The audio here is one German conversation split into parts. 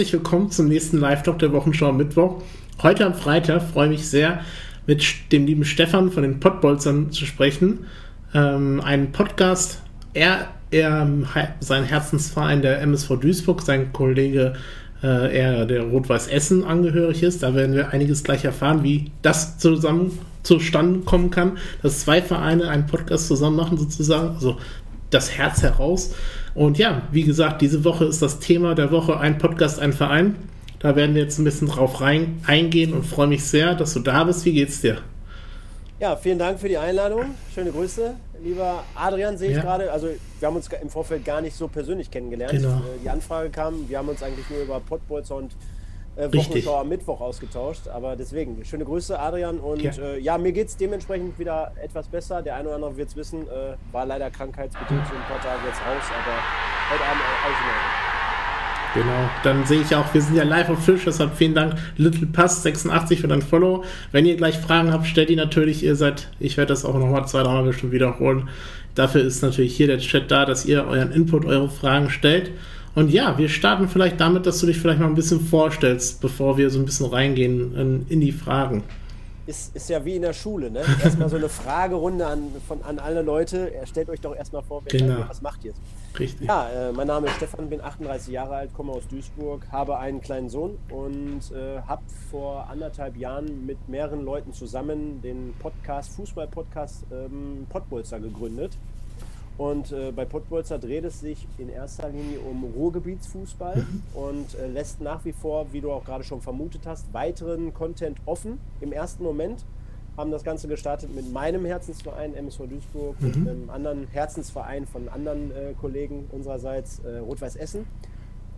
herzlich willkommen zum nächsten Live-Talk der Wochenschau Mittwoch. Heute am Freitag freue ich mich sehr, mit dem lieben Stefan von den Pottbolzern zu sprechen. Ähm, ein Podcast, er, er, sein Herzensverein, der MSV Duisburg, sein Kollege, äh, er der Rot-Weiß Essen angehörig ist. Da werden wir einiges gleich erfahren, wie das zusammen zustande kommen kann, dass zwei Vereine einen Podcast zusammen machen, sozusagen. Also das Herz heraus. Und ja, wie gesagt, diese Woche ist das Thema der Woche ein Podcast, ein Verein. Da werden wir jetzt ein bisschen drauf rein, eingehen und freue mich sehr, dass du da bist. Wie geht's dir? Ja, vielen Dank für die Einladung. Schöne Grüße. Lieber Adrian, sehe ich ja. gerade. Also, wir haben uns im Vorfeld gar nicht so persönlich kennengelernt. Genau. Äh, die Anfrage kam, wir haben uns eigentlich nur über Pottbolzer und äh, Wochenschau am Mittwoch ausgetauscht. Aber deswegen, schöne Grüße, Adrian. Und ja, äh, ja mir geht es dementsprechend wieder etwas besser. Der eine oder andere wird es wissen, äh, war leider krankheitsbedingt so ein paar Tage jetzt raus, aber heute Abend alles in Ordnung. Genau, dann sehe ich auch, wir sind ja live auf Fisch, deshalb vielen Dank, Little Pass 86 für dein Follow. Wenn ihr gleich Fragen habt, stellt die natürlich, ihr seid, ich werde das auch nochmal zwei, dreimal bestimmt wiederholen. Dafür ist natürlich hier der Chat da, dass ihr euren Input, eure Fragen stellt. Und ja, wir starten vielleicht damit, dass du dich vielleicht mal ein bisschen vorstellst, bevor wir so ein bisschen reingehen in, in die Fragen. Ist, ist ja wie in der Schule, ne? Erstmal so eine Fragerunde an, von, an alle Leute. Stellt euch doch erstmal vor, wer genau. was macht ihr? Richtig. Ja, äh, mein Name ist Stefan, bin 38 Jahre alt, komme aus Duisburg, habe einen kleinen Sohn und äh, habe vor anderthalb Jahren mit mehreren Leuten zusammen den Podcast, Fußball-Podcast ähm, Pottbolzer gegründet. Und äh, bei Pottbolzer dreht es sich in erster Linie um Ruhrgebietsfußball mhm. und äh, lässt nach wie vor, wie du auch gerade schon vermutet hast, weiteren Content offen. Im ersten Moment haben das Ganze gestartet mit meinem Herzensverein MSV Duisburg mhm. und einem anderen Herzensverein von anderen äh, Kollegen unsererseits, äh, Rot-Weiß Essen.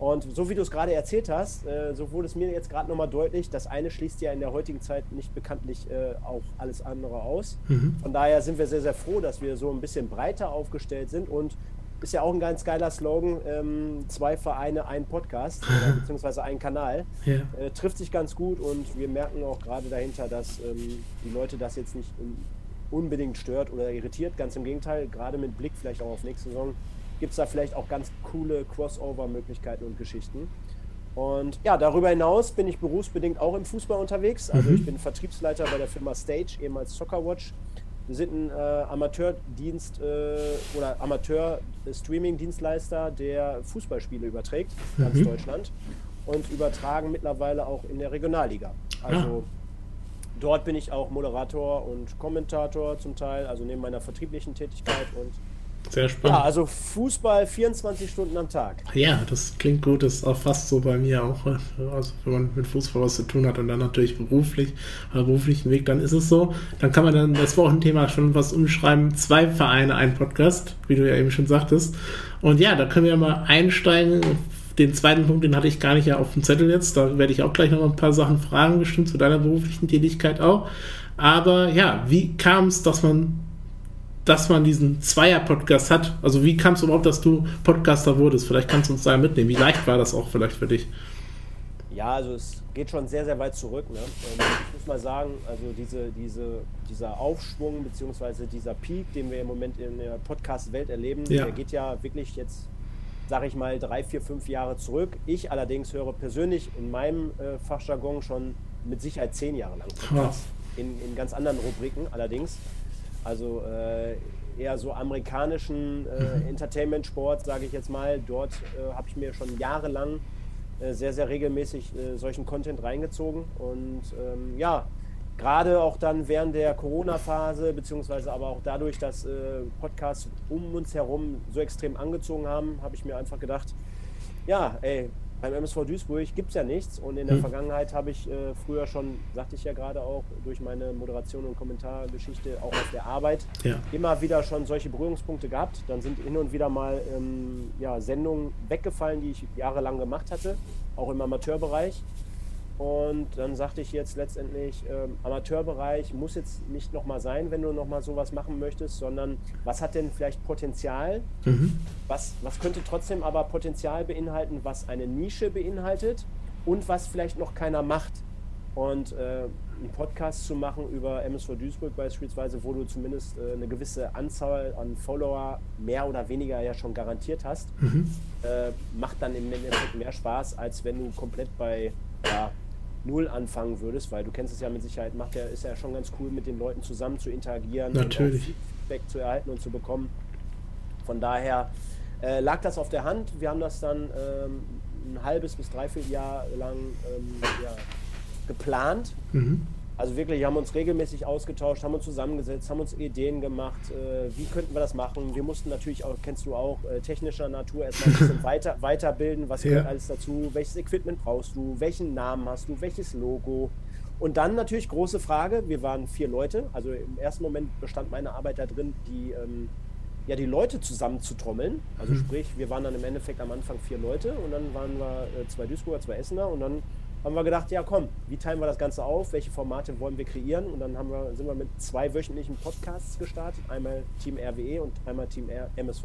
Und so wie du es gerade erzählt hast, äh, so wurde es mir jetzt gerade nochmal deutlich, das eine schließt ja in der heutigen Zeit nicht bekanntlich äh, auch alles andere aus. Mhm. Von daher sind wir sehr, sehr froh, dass wir so ein bisschen breiter aufgestellt sind und ist ja auch ein ganz geiler Slogan, ähm, zwei Vereine, ein Podcast, äh, beziehungsweise ein Kanal. Ja. Äh, trifft sich ganz gut und wir merken auch gerade dahinter, dass ähm, die Leute das jetzt nicht unbedingt stört oder irritiert. Ganz im Gegenteil, gerade mit Blick vielleicht auch auf nächste Saison gibt es da vielleicht auch ganz coole Crossover-Möglichkeiten und Geschichten. Und ja, darüber hinaus bin ich berufsbedingt auch im Fußball unterwegs. Also mhm. ich bin Vertriebsleiter bei der Firma Stage, ehemals Soccerwatch. Wir sind ein äh, Amateurdienst äh, oder Amateur-Streaming-Dienstleister, der Fußballspiele überträgt, mhm. ganz Deutschland. Und übertragen mittlerweile auch in der Regionalliga. Also ja. dort bin ich auch Moderator und Kommentator zum Teil, also neben meiner vertrieblichen Tätigkeit und sehr spannend. Ja, also Fußball 24 Stunden am Tag. Ja, das klingt gut. Das ist auch fast so bei mir auch. Also wenn man mit Fußball was zu tun hat und dann natürlich beruflich, oder beruflichen Weg, dann ist es so. Dann kann man dann das Wochenthema schon was umschreiben. Zwei Vereine, ein Podcast, wie du ja eben schon sagtest. Und ja, da können wir mal einsteigen. Den zweiten Punkt, den hatte ich gar nicht ja auf dem Zettel jetzt. Da werde ich auch gleich noch ein paar Sachen fragen, bestimmt zu deiner beruflichen Tätigkeit auch. Aber ja, wie kam es, dass man dass man diesen Zweier-Podcast hat. Also wie kam es überhaupt, dass du Podcaster wurdest? Vielleicht kannst du uns da mitnehmen. Wie leicht war das auch vielleicht für dich? Ja, also es geht schon sehr, sehr weit zurück. Ne? Ähm, ich muss mal sagen, also diese, diese, dieser Aufschwung bzw. dieser Peak, den wir im Moment in der Podcast-Welt erleben, ja. der geht ja wirklich jetzt, sage ich mal, drei, vier, fünf Jahre zurück. Ich allerdings höre persönlich in meinem äh, Fachjargon schon mit Sicherheit zehn Jahre lang Podcasts. In, in ganz anderen Rubriken allerdings. Also äh, eher so amerikanischen äh, mhm. Entertainment-Sport, sage ich jetzt mal. Dort äh, habe ich mir schon jahrelang äh, sehr, sehr regelmäßig äh, solchen Content reingezogen. Und ähm, ja, gerade auch dann während der Corona-Phase, beziehungsweise aber auch dadurch, dass äh, Podcasts um uns herum so extrem angezogen haben, habe ich mir einfach gedacht, ja, ey, beim MSV Duisburg gibt es ja nichts und in der hm. Vergangenheit habe ich äh, früher schon, sagte ich ja gerade auch, durch meine Moderation und Kommentargeschichte auch auf der Arbeit ja. immer wieder schon solche Berührungspunkte gehabt. Dann sind hin und wieder mal ähm, ja, Sendungen weggefallen, die ich jahrelang gemacht hatte, auch im Amateurbereich. Und dann sagte ich jetzt letztendlich, ähm, Amateurbereich muss jetzt nicht nochmal sein, wenn du nochmal sowas machen möchtest, sondern was hat denn vielleicht Potenzial? Mhm. Was, was könnte trotzdem aber Potenzial beinhalten, was eine Nische beinhaltet und was vielleicht noch keiner macht? und äh, einen Podcast zu machen über MSV Duisburg beispielsweise, wo du zumindest äh, eine gewisse Anzahl an Follower mehr oder weniger ja schon garantiert hast, mhm. äh, macht dann im Endeffekt mehr Spaß, als wenn du komplett bei ja, Null anfangen würdest, weil du kennst es ja mit Sicherheit, macht ja, ist ja schon ganz cool, mit den Leuten zusammen zu interagieren Natürlich. und Feedback zu erhalten und zu bekommen. Von daher äh, lag das auf der Hand. Wir haben das dann ähm, ein halbes bis dreiviertel Jahr lang ähm, ja, geplant. Mhm. Also wirklich, haben uns regelmäßig ausgetauscht, haben uns zusammengesetzt, haben uns Ideen gemacht, äh, wie könnten wir das machen. Wir mussten natürlich auch, kennst du auch, äh, technischer Natur erstmal ein bisschen weiter, weiterbilden, was ja. gehört alles dazu, welches Equipment brauchst du, welchen Namen hast du, welches Logo. Und dann natürlich große Frage, wir waren vier Leute, also im ersten Moment bestand meine Arbeit da drin, die, ähm, ja, die Leute zusammenzutrommeln. Also mhm. sprich, wir waren dann im Endeffekt am Anfang vier Leute und dann waren wir äh, zwei Duisburger, zwei Essener und dann haben wir gedacht, ja komm, wie teilen wir das Ganze auf? Welche Formate wollen wir kreieren? Und dann haben wir, sind wir mit zwei wöchentlichen Podcasts gestartet. Einmal Team RWE und einmal Team MSV.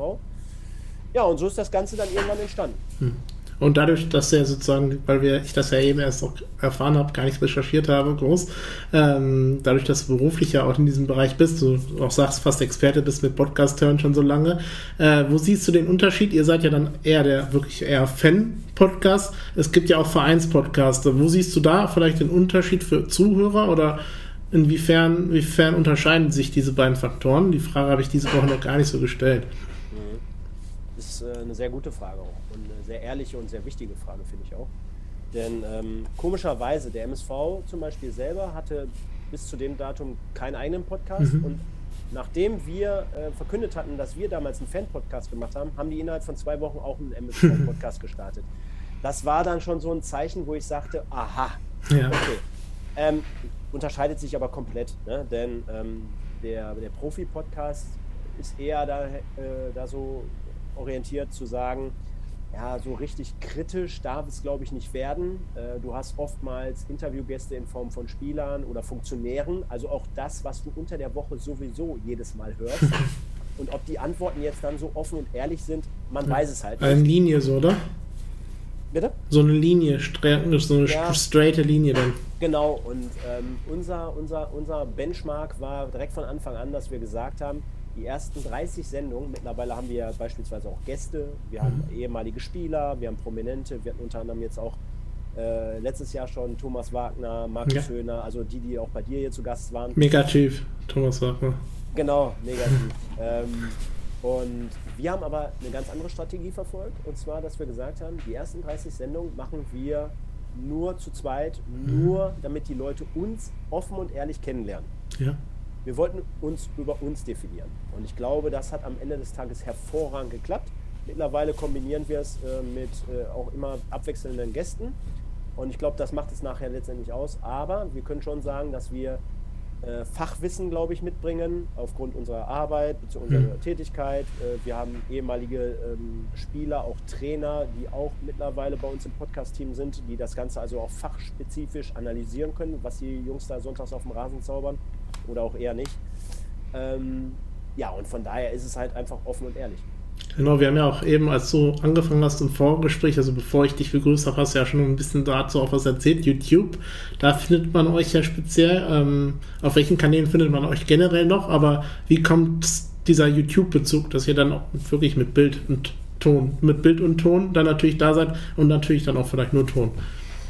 Ja, und so ist das Ganze dann irgendwann entstanden. Hm. Und dadurch, dass er sozusagen, weil wir, ich das ja eben erst auch erfahren habe, gar nichts recherchiert habe, groß, ähm, dadurch, dass du beruflich ja auch in diesem Bereich bist, du auch sagst, fast Experte bist mit Podcast-Hören schon so lange, äh, wo siehst du den Unterschied? Ihr seid ja dann eher der wirklich eher Fan-Podcast. Es gibt ja auch Vereinspodcaster. Wo siehst du da vielleicht den Unterschied für Zuhörer oder inwiefern, inwiefern unterscheiden sich diese beiden Faktoren? Die Frage habe ich diese Woche noch gar nicht so gestellt. Ist äh, eine sehr gute Frage auch sehr ehrliche und sehr wichtige Frage, finde ich auch. Denn ähm, komischerweise, der MSV zum Beispiel selber hatte bis zu dem Datum keinen eigenen Podcast mhm. und nachdem wir äh, verkündet hatten, dass wir damals einen Fan-Podcast gemacht haben, haben die innerhalb von zwei Wochen auch einen MSV-Podcast gestartet. Das war dann schon so ein Zeichen, wo ich sagte, aha, ja. okay. Ähm, unterscheidet sich aber komplett, ne? denn ähm, der, der Profi-Podcast ist eher da, äh, da so orientiert zu sagen, ja, so richtig kritisch darf es, glaube ich, nicht werden. Äh, du hast oftmals Interviewgäste in Form von Spielern oder Funktionären, also auch das, was du unter der Woche sowieso jedes Mal hörst. Und ob die Antworten jetzt dann so offen und ehrlich sind, man ja. weiß es halt nicht. Eine Linie so, oder? Bitte? So eine Linie, so eine ja, straighte Linie dann. Genau, und ähm, unser, unser, unser Benchmark war direkt von Anfang an, dass wir gesagt haben, die ersten 30 Sendungen, mittlerweile haben wir beispielsweise auch Gäste, wir haben mhm. ehemalige Spieler, wir haben Prominente, wir hatten unter anderem jetzt auch äh, letztes Jahr schon Thomas Wagner, Markus ja. Höhner, also die, die auch bei dir hier zu Gast waren. Negativ, Thomas Wagner. Genau, negativ. ähm, und wir haben aber eine ganz andere Strategie verfolgt, und zwar, dass wir gesagt haben, die ersten 30 Sendungen machen wir nur zu zweit, mhm. nur damit die Leute uns offen und ehrlich kennenlernen. Ja. Wir wollten uns über uns definieren. Und ich glaube, das hat am Ende des Tages hervorragend geklappt. Mittlerweile kombinieren wir es äh, mit äh, auch immer abwechselnden Gästen. Und ich glaube, das macht es nachher letztendlich aus. Aber wir können schon sagen, dass wir äh, Fachwissen, glaube ich, mitbringen, aufgrund unserer Arbeit, bzw. unserer mhm. Tätigkeit. Äh, wir haben ehemalige ähm, Spieler, auch Trainer, die auch mittlerweile bei uns im Podcast-Team sind, die das Ganze also auch fachspezifisch analysieren können, was die Jungs da sonntags auf dem Rasen zaubern oder auch eher nicht. Ähm, ja, und von daher ist es halt einfach offen und ehrlich. Genau, wir haben ja auch eben, als du angefangen hast im Vorgespräch, also bevor ich dich begrüßt habe, hast du ja schon ein bisschen dazu auch was erzählt. YouTube, da findet man euch ja speziell. Ähm, auf welchen Kanälen findet man euch generell noch? Aber wie kommt dieser YouTube-Bezug, dass ihr dann auch wirklich mit Bild und Ton, mit Bild und Ton dann natürlich da seid und natürlich dann auch vielleicht nur Ton?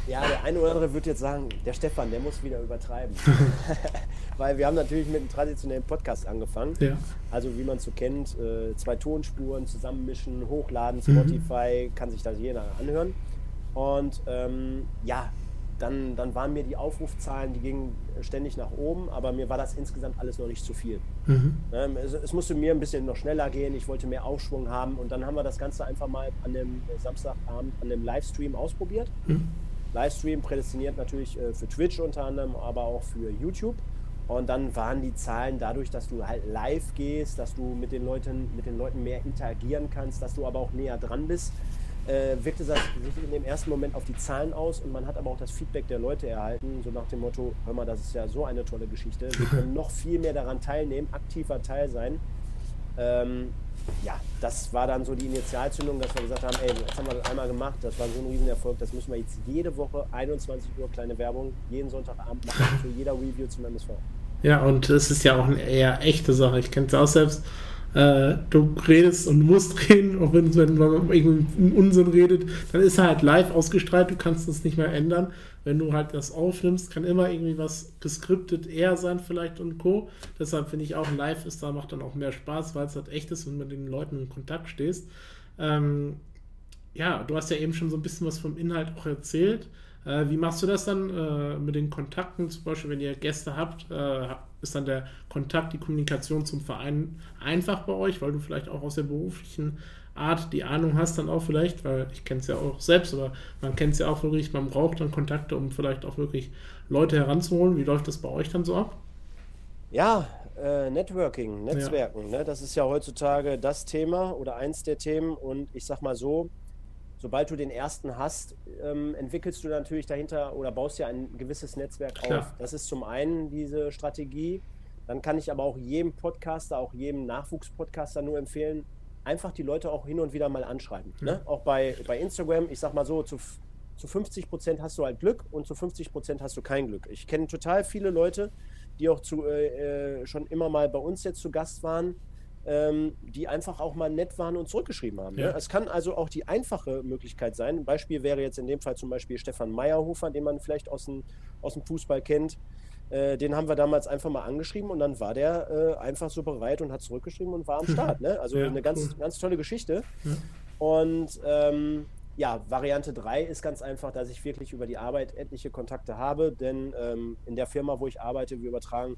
Ja, der eine oder andere wird jetzt sagen, der Stefan, der muss wieder übertreiben. Weil wir haben natürlich mit einem traditionellen Podcast angefangen. Ja. Also wie man es so kennt, äh, zwei Tonspuren zusammenmischen, hochladen, mhm. Spotify, mhm. kann sich das jeder anhören. Und ähm, ja, dann, dann waren mir die Aufrufzahlen, die gingen ständig nach oben, aber mir war das insgesamt alles noch nicht zu viel. Mhm. Ähm, es, es, musste mir ein bisschen noch schneller gehen, ich wollte mehr Aufschwung haben und dann haben wir das Ganze einfach mal an dem Samstagabend an dem Livestream ausprobiert. Mhm. Livestream prädestiniert natürlich äh, für Twitch unter anderem, aber auch für YouTube. Und dann waren die Zahlen dadurch, dass du halt live gehst, dass du mit den Leuten, mit den Leuten mehr interagieren kannst, dass du aber auch näher dran bist, äh, wirkte das sich in dem ersten Moment auf die Zahlen aus und man hat aber auch das Feedback der Leute erhalten, so nach dem Motto, hör mal, das ist ja so eine tolle Geschichte, wir können noch viel mehr daran teilnehmen, aktiver Teil sein. Ähm, ja, das war dann so die Initialzündung, dass wir gesagt haben, ey, jetzt haben wir das einmal gemacht, das war so ein Riesenerfolg, das müssen wir jetzt jede Woche 21 Uhr kleine Werbung, jeden Sonntagabend machen für jeder Review zum MSV. Ja, und es ist ja auch eine eher echte Sache. Ich kenne es auch selbst. Äh, du redest und musst reden, auch wenn, wenn man irgendwie Unsinn redet, dann ist er halt live ausgestrahlt, du kannst das nicht mehr ändern. Wenn du halt das aufnimmst, kann immer irgendwie was geskriptet eher sein vielleicht und Co. Deshalb finde ich auch live ist da macht dann auch mehr Spaß, weil es halt echt ist und mit den Leuten in Kontakt stehst. Ähm, ja, du hast ja eben schon so ein bisschen was vom Inhalt auch erzählt. Äh, wie machst du das dann äh, mit den Kontakten? Zum Beispiel, wenn ihr Gäste habt, äh, ist dann der Kontakt, die Kommunikation zum Verein einfach bei euch, weil du vielleicht auch aus der beruflichen Art die Ahnung hast, dann auch vielleicht, weil ich kenne es ja auch selbst, aber man kennt es ja auch wirklich, man braucht dann Kontakte, um vielleicht auch wirklich Leute heranzuholen. Wie läuft das bei euch dann so ab? Ja, äh, Networking, Netzwerken, ja. Ne? das ist ja heutzutage das Thema oder eins der Themen und ich sag mal so, sobald du den ersten hast, ähm, entwickelst du natürlich dahinter oder baust ja ein gewisses Netzwerk Klar. auf. Das ist zum einen diese Strategie. Dann kann ich aber auch jedem Podcaster, auch jedem Nachwuchspodcaster nur empfehlen, einfach die Leute auch hin und wieder mal anschreiben. Ne? Ja. Ne? Auch bei, bei Instagram, ich sag mal so, zu, zu 50 Prozent hast du halt Glück und zu 50 Prozent hast du kein Glück. Ich kenne total viele Leute, die auch zu, äh, äh schon immer mal bei uns jetzt zu Gast waren, ähm, die einfach auch mal nett waren und zurückgeschrieben haben. Ne? Ja. Ne? Es kann also auch die einfache Möglichkeit sein. Ein Beispiel wäre jetzt in dem Fall zum Beispiel Stefan Meyerhofer, den man vielleicht aus dem, aus dem Fußball kennt. Äh, den haben wir damals einfach mal angeschrieben und dann war der äh, einfach so bereit und hat zurückgeschrieben und war am Start. Ne? Also ja, eine ganz, cool. ganz tolle Geschichte. Ja. Und ähm, ja, Variante 3 ist ganz einfach, dass ich wirklich über die Arbeit etliche Kontakte habe, denn ähm, in der Firma, wo ich arbeite, wir übertragen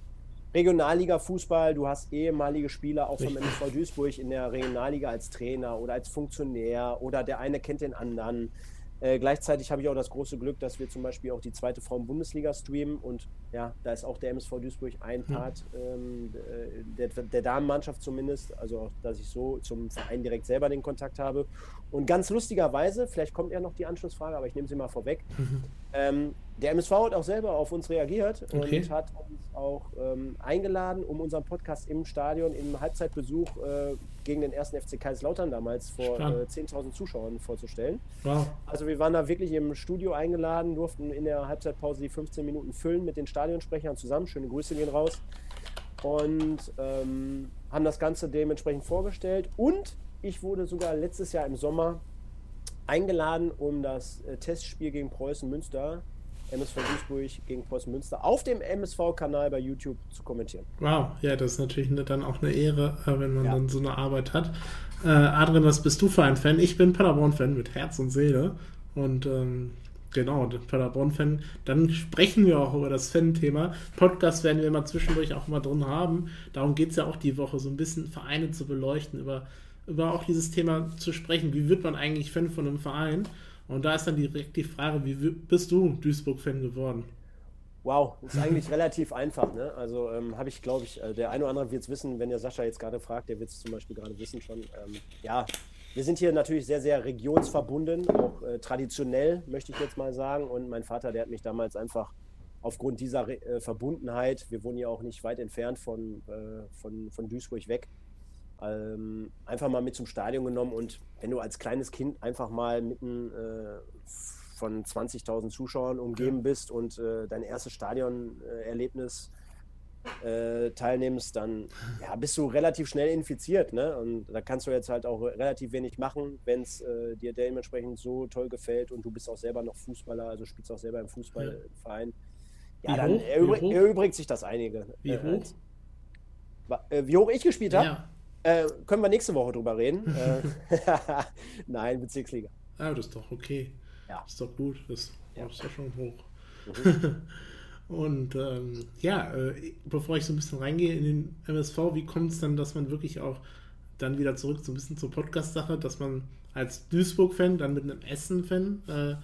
Regionalliga-Fußball, du hast ehemalige Spieler auch vom MSV Duisburg in der Regionalliga als Trainer oder als Funktionär oder der eine kennt den anderen. Äh, gleichzeitig habe ich auch das große Glück, dass wir zum Beispiel auch die zweite Frauen-Bundesliga streamen und ja, da ist auch der MSV Duisburg ein Part ähm, äh, der, der Damenmannschaft zumindest, also auch, dass ich so zum Verein direkt selber den Kontakt habe. Und ganz lustigerweise, vielleicht kommt ja noch die Anschlussfrage, aber ich nehme sie mal vorweg. Mhm. Ähm, der MSV hat auch selber auf uns reagiert okay. und hat uns auch ähm, eingeladen, um unseren Podcast im Stadion im Halbzeitbesuch äh, gegen den ersten FC Kaiserslautern damals vor äh, 10.000 Zuschauern vorzustellen. Wow. Also wir waren da wirklich im Studio eingeladen, durften in der Halbzeitpause die 15 Minuten füllen mit den Stadionsprechern zusammen. Schöne Grüße gehen raus. Und ähm, haben das Ganze dementsprechend vorgestellt. Und ich wurde sogar letztes Jahr im Sommer eingeladen, um das äh, Testspiel gegen Preußen Münster MSV Duisburg gegen Preußen Münster auf dem MSV-Kanal bei YouTube zu kommentieren. Wow, ja, das ist natürlich dann auch eine Ehre, äh, wenn man ja. dann so eine Arbeit hat. Äh, Adrian, was bist du für ein Fan? Ich bin Paderborn-Fan mit Herz und Seele und ähm, genau, Paderborn-Fan. Dann sprechen wir auch über das Fan-Thema. Podcast werden wir immer zwischendurch auch mal drin haben. Darum geht es ja auch die Woche, so ein bisschen Vereine zu beleuchten, über, über auch dieses Thema zu sprechen. Wie wird man eigentlich Fan von einem Verein? Und da ist dann direkt die Frage, wie bist du Duisburg-Fan geworden? Wow, ist eigentlich relativ einfach. Ne? Also ähm, habe ich, glaube ich, äh, der eine oder andere wird es wissen, wenn der Sascha jetzt gerade fragt, der wird es zum Beispiel gerade wissen schon. Ähm, ja, wir sind hier natürlich sehr, sehr regionsverbunden, auch äh, traditionell, möchte ich jetzt mal sagen. Und mein Vater, der hat mich damals einfach aufgrund dieser äh, Verbundenheit, wir wohnen ja auch nicht weit entfernt von, äh, von, von Duisburg weg, ähm, einfach mal mit zum Stadion genommen und wenn du als kleines Kind einfach mal mitten äh, von 20.000 Zuschauern umgeben bist und äh, dein erstes Stadionerlebnis äh, teilnimmst, dann ja, bist du relativ schnell infiziert. Ne? Und da kannst du jetzt halt auch relativ wenig machen, wenn es äh, dir dementsprechend so toll gefällt und du bist auch selber noch Fußballer, also spielst auch selber im Fußballverein. Ja, ja dann erübrigt, sich das einige. Wie äh, hoch? wie hoch ich gespielt habe? Ja. Äh, können wir nächste Woche drüber reden. Äh, nein, Bezirksliga. Ah, das ist doch okay. Ja. Das ist doch gut. Das, ja. ist doch schon hoch. Mhm. Und ähm, ja, äh, bevor ich so ein bisschen reingehe in den MSV, wie kommt es dann, dass man wirklich auch dann wieder zurück so ein bisschen zur Podcast-Sache, dass man als Duisburg-Fan dann mit einem Essen-Fan äh,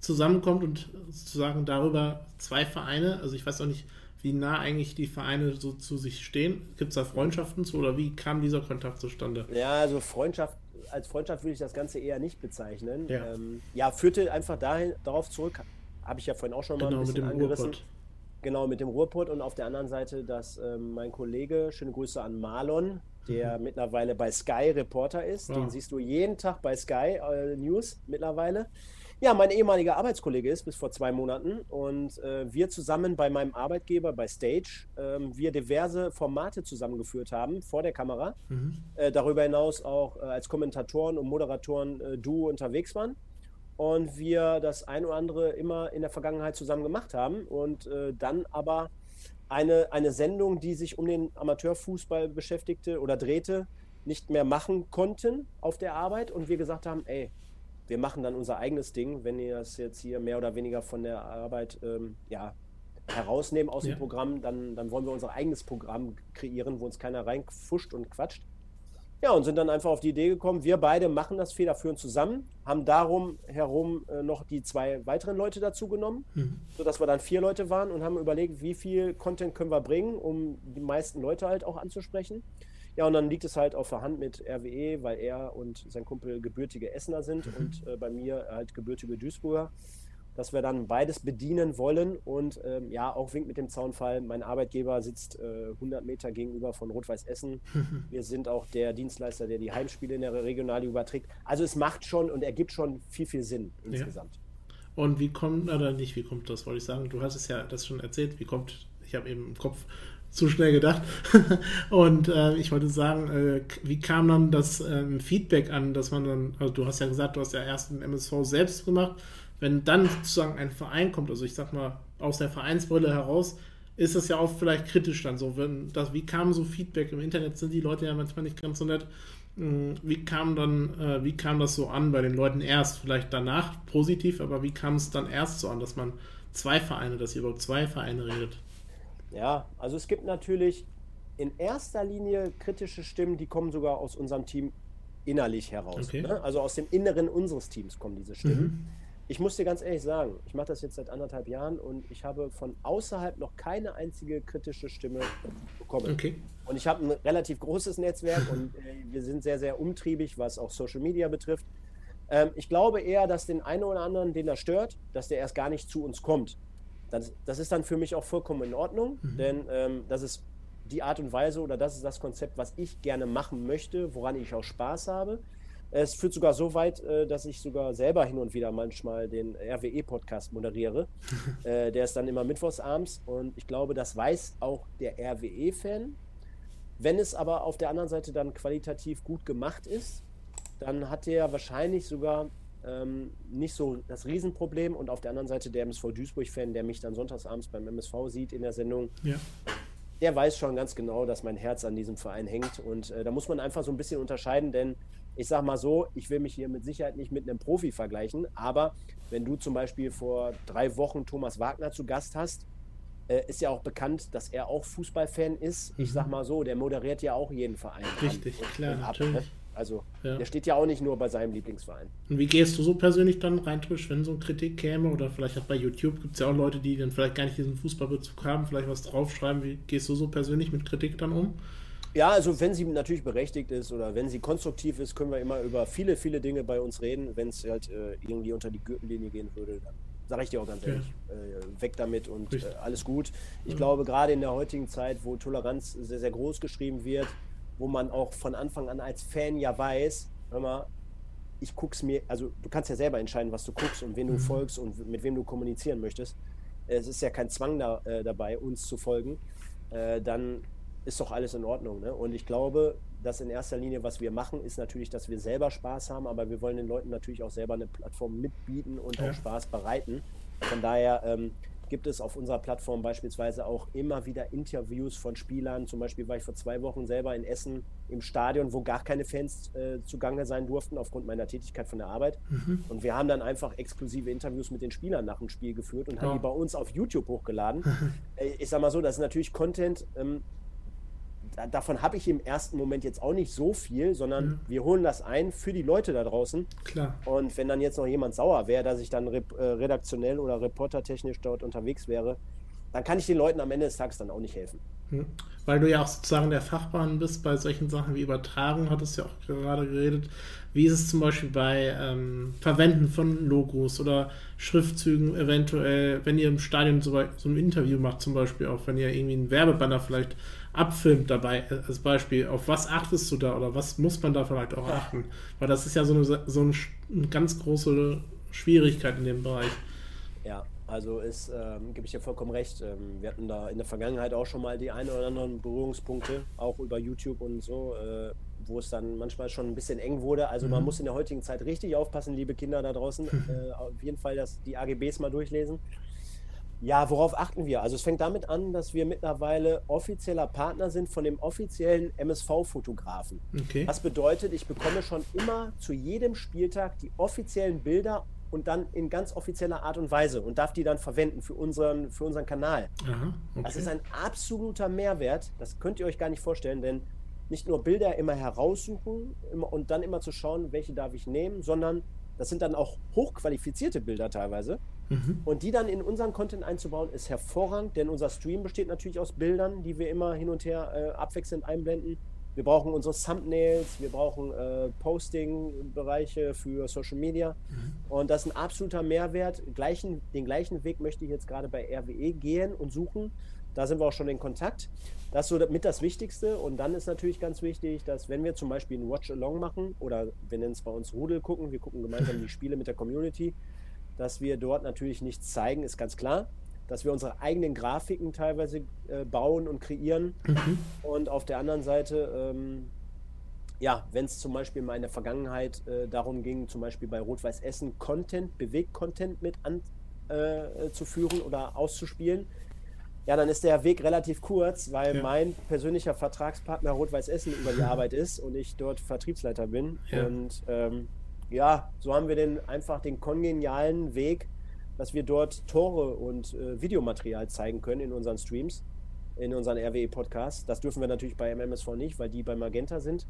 zusammenkommt und sozusagen darüber zwei Vereine, also ich weiß auch nicht, wie nah eigentlich die Vereine so zu sich stehen? Gibt es da Freundschaften zu oder wie kam dieser Kontakt zustande? Ja, also Freundschaft, als Freundschaft würde ich das Ganze eher nicht bezeichnen. Ja, ähm, ja führte einfach dahin, darauf zurück, habe ich ja vorhin auch schon mal genau, ein bisschen mit dem angerissen. Ruhrpott. Genau, mit dem Ruhrpott und auf der anderen Seite, dass ähm, mein Kollege, schöne Grüße an Marlon, der mhm. mittlerweile bei Sky Reporter ist. Wow. Den siehst du jeden Tag bei Sky äh, News mittlerweile. Ja, mein ehemaliger Arbeitskollege ist bis vor zwei Monaten und äh, wir zusammen bei meinem Arbeitgeber bei Stage, äh, wir diverse Formate zusammengeführt haben vor der Kamera. Mhm. Äh, darüber hinaus auch äh, als Kommentatoren und Moderatoren äh, Duo unterwegs waren und wir das ein oder andere immer in der Vergangenheit zusammen gemacht haben und äh, dann aber eine, eine Sendung, die sich um den Amateurfußball beschäftigte oder drehte, nicht mehr machen konnten auf der Arbeit und wir gesagt haben, ey, wir machen dann unser eigenes Ding, wenn ihr das jetzt hier mehr oder weniger von der Arbeit ähm, ja, herausnehmen aus ja. dem Programm, dann, dann wollen wir unser eigenes Programm kreieren, wo uns keiner reinfuscht und quatscht. Ja, und sind dann einfach auf die Idee gekommen, wir beide machen das federführend zusammen, haben darum herum äh, noch die zwei weiteren Leute dazu genommen, mhm. sodass wir dann vier Leute waren und haben überlegt, wie viel Content können wir bringen, um die meisten Leute halt auch anzusprechen. Ja, und dann liegt es halt auf der Hand mit RWE, weil er und sein Kumpel gebürtige Essener sind mhm. und äh, bei mir halt gebürtige Duisburger, dass wir dann beides bedienen wollen. Und ähm, ja, auch winkt mit dem Zaunfall. Mein Arbeitgeber sitzt äh, 100 Meter gegenüber von Rot-Weiß Essen. Mhm. Wir sind auch der Dienstleister, der die Heimspiele in der Regionalliga überträgt. Also es macht schon und ergibt schon viel, viel Sinn insgesamt. Ja. Und wie kommt, oder nicht, wie kommt das, wollte ich sagen? Du hast es ja das schon erzählt. Wie kommt, ich habe eben im Kopf zu schnell gedacht. und äh, ich wollte sagen, äh, wie kam dann das ähm, Feedback an, dass man dann, also du hast ja gesagt, du hast ja erst den MSV selbst gemacht. Wenn dann sozusagen ein Verein kommt, also ich sag mal aus der Vereinsbrille heraus, ist das ja auch vielleicht kritisch dann so. Wenn das, wie kam so Feedback? Im Internet sind die Leute ja manchmal nicht ganz so nett. Hm, wie kam dann, äh, wie kam das so an bei den Leuten erst? Vielleicht danach positiv, aber wie kam es dann erst so an, dass man zwei Vereine, dass ihr über zwei Vereine redet? Ja, also es gibt natürlich in erster Linie kritische Stimmen, die kommen sogar aus unserem Team innerlich heraus. Okay. Ne? Also aus dem Inneren unseres Teams kommen diese Stimmen. Mhm. Ich muss dir ganz ehrlich sagen, ich mache das jetzt seit anderthalb Jahren und ich habe von außerhalb noch keine einzige kritische Stimme bekommen. Okay. Und ich habe ein relativ großes Netzwerk und äh, wir sind sehr, sehr umtriebig, was auch Social Media betrifft. Ähm, ich glaube eher, dass den einen oder anderen, den das stört, dass der erst gar nicht zu uns kommt. Das, das ist dann für mich auch vollkommen in Ordnung, mhm. denn ähm, das ist die Art und Weise oder das ist das Konzept, was ich gerne machen möchte, woran ich auch Spaß habe. Es führt sogar so weit, äh, dass ich sogar selber hin und wieder manchmal den RWE-Podcast moderiere. äh, der ist dann immer mittwochsabends und ich glaube, das weiß auch der RWE-Fan. Wenn es aber auf der anderen Seite dann qualitativ gut gemacht ist, dann hat er wahrscheinlich sogar ähm, nicht so das Riesenproblem. Und auf der anderen Seite der MSV Duisburg-Fan, der mich dann sonntagsabends beim MSV sieht in der Sendung, ja. der weiß schon ganz genau, dass mein Herz an diesem Verein hängt. Und äh, da muss man einfach so ein bisschen unterscheiden, denn ich sag mal so, ich will mich hier mit Sicherheit nicht mit einem Profi vergleichen, aber wenn du zum Beispiel vor drei Wochen Thomas Wagner zu Gast hast, äh, ist ja auch bekannt, dass er auch Fußballfan ist. Mhm. Ich sag mal so, der moderiert ja auch jeden Verein. Richtig, klar, ab, natürlich. Ne? Also ja. der steht ja auch nicht nur bei seinem Lieblingsverein. Und wie gehst du so persönlich dann rein, Trisch, wenn so eine Kritik käme? Oder vielleicht auch bei YouTube gibt es ja auch Leute, die dann vielleicht gar nicht diesen Fußballbezug haben, vielleicht was draufschreiben. Wie gehst du so persönlich mit Kritik dann um? Ja, also wenn sie natürlich berechtigt ist oder wenn sie konstruktiv ist, können wir immer über viele, viele Dinge bei uns reden. Wenn es halt äh, irgendwie unter die Gürtellinie gehen würde, dann sage ich dir auch ganz ehrlich, ja. äh, weg damit und äh, alles gut. Ich ja. glaube, gerade in der heutigen Zeit, wo Toleranz sehr, sehr groß geschrieben wird, wo man auch von Anfang an als Fan ja weiß, hör mal, ich guck's mir, also du kannst ja selber entscheiden, was du guckst und wen du mhm. folgst und mit wem du kommunizieren möchtest. Es ist ja kein Zwang da, äh, dabei, uns zu folgen. Äh, dann ist doch alles in Ordnung. Ne? Und ich glaube, dass in erster Linie, was wir machen, ist natürlich, dass wir selber Spaß haben, aber wir wollen den Leuten natürlich auch selber eine Plattform mitbieten und ja. auch Spaß bereiten. Von daher ähm, gibt es auf unserer Plattform beispielsweise auch immer wieder Interviews von Spielern. Zum Beispiel war ich vor zwei Wochen selber in Essen im Stadion, wo gar keine Fans äh, zugange sein durften aufgrund meiner Tätigkeit von der Arbeit. Mhm. Und wir haben dann einfach exklusive Interviews mit den Spielern nach dem Spiel geführt und ja. haben die bei uns auf YouTube hochgeladen. Äh, ich sag mal so, das ist natürlich Content, ähm, davon habe ich im ersten Moment jetzt auch nicht so viel, sondern mhm. wir holen das ein für die Leute da draußen. Klar. Und wenn dann jetzt noch jemand sauer wäre, dass ich dann äh, redaktionell oder reportertechnisch dort unterwegs wäre, dann kann ich den Leuten am Ende des Tages dann auch nicht helfen. Mhm. Weil du ja auch sozusagen der Fachmann bist bei solchen Sachen wie Übertragung, hattest du ja auch gerade geredet. Wie ist es zum Beispiel bei ähm, Verwenden von Logos oder Schriftzügen eventuell, wenn ihr im Stadion so, so ein Interview macht, zum Beispiel auch, wenn ihr irgendwie einen Werbebanner vielleicht abfilmt dabei als Beispiel, auf was achtest du da oder was muss man da vielleicht auch achten? Weil das ist ja so eine, so eine, eine ganz große Schwierigkeit in dem Bereich. Ja, also ist, ähm, gebe ich dir vollkommen recht. Ähm, wir hatten da in der Vergangenheit auch schon mal die ein oder anderen Berührungspunkte, auch über YouTube und so, äh, wo es dann manchmal schon ein bisschen eng wurde. Also mhm. man muss in der heutigen Zeit richtig aufpassen, liebe Kinder da draußen. äh, auf jeden Fall das, die AGBs mal durchlesen. Ja, worauf achten wir? Also es fängt damit an, dass wir mittlerweile offizieller Partner sind von dem offiziellen MSV-Fotografen. Okay. Das bedeutet, ich bekomme schon immer zu jedem Spieltag die offiziellen Bilder und dann in ganz offizieller Art und Weise und darf die dann verwenden für unseren, für unseren Kanal. Aha, okay. Das ist ein absoluter Mehrwert. Das könnt ihr euch gar nicht vorstellen, denn nicht nur Bilder immer heraussuchen und dann immer zu schauen, welche darf ich nehmen, sondern das sind dann auch hochqualifizierte Bilder teilweise. Mhm. Und die dann in unseren Content einzubauen, ist hervorragend, denn unser Stream besteht natürlich aus Bildern, die wir immer hin und her äh, abwechselnd einblenden. Wir brauchen unsere Thumbnails, wir brauchen äh, Posting-Bereiche für Social Media. Mhm. Und das ist ein absoluter Mehrwert. Gleichen, den gleichen Weg möchte ich jetzt gerade bei RWE gehen und suchen. Da sind wir auch schon in Kontakt. Das ist so mit das Wichtigste. Und dann ist natürlich ganz wichtig, dass wenn wir zum Beispiel ein Watch-Along machen oder wir nennen es bei uns Rudel gucken, wir gucken gemeinsam die Spiele mit der Community, dass wir dort natürlich nichts zeigen, ist ganz klar. Dass wir unsere eigenen Grafiken teilweise äh, bauen und kreieren. Mhm. Und auf der anderen Seite, ähm, ja, wenn es zum Beispiel mal in der Vergangenheit äh, darum ging, zum Beispiel bei Rot-Weiß Essen Content, Bewegt-Content mit anzuführen äh, oder auszuspielen, ja, dann ist der Weg relativ kurz, weil ja. mein persönlicher Vertragspartner Rot-Weiß Essen über die Arbeit ist und ich dort Vertriebsleiter bin. Ja. Und ähm, ja, so haben wir den einfach den kongenialen Weg, dass wir dort Tore und äh, Videomaterial zeigen können in unseren Streams, in unseren RWE-Podcasts. Das dürfen wir natürlich bei MMSV nicht, weil die bei Magenta sind.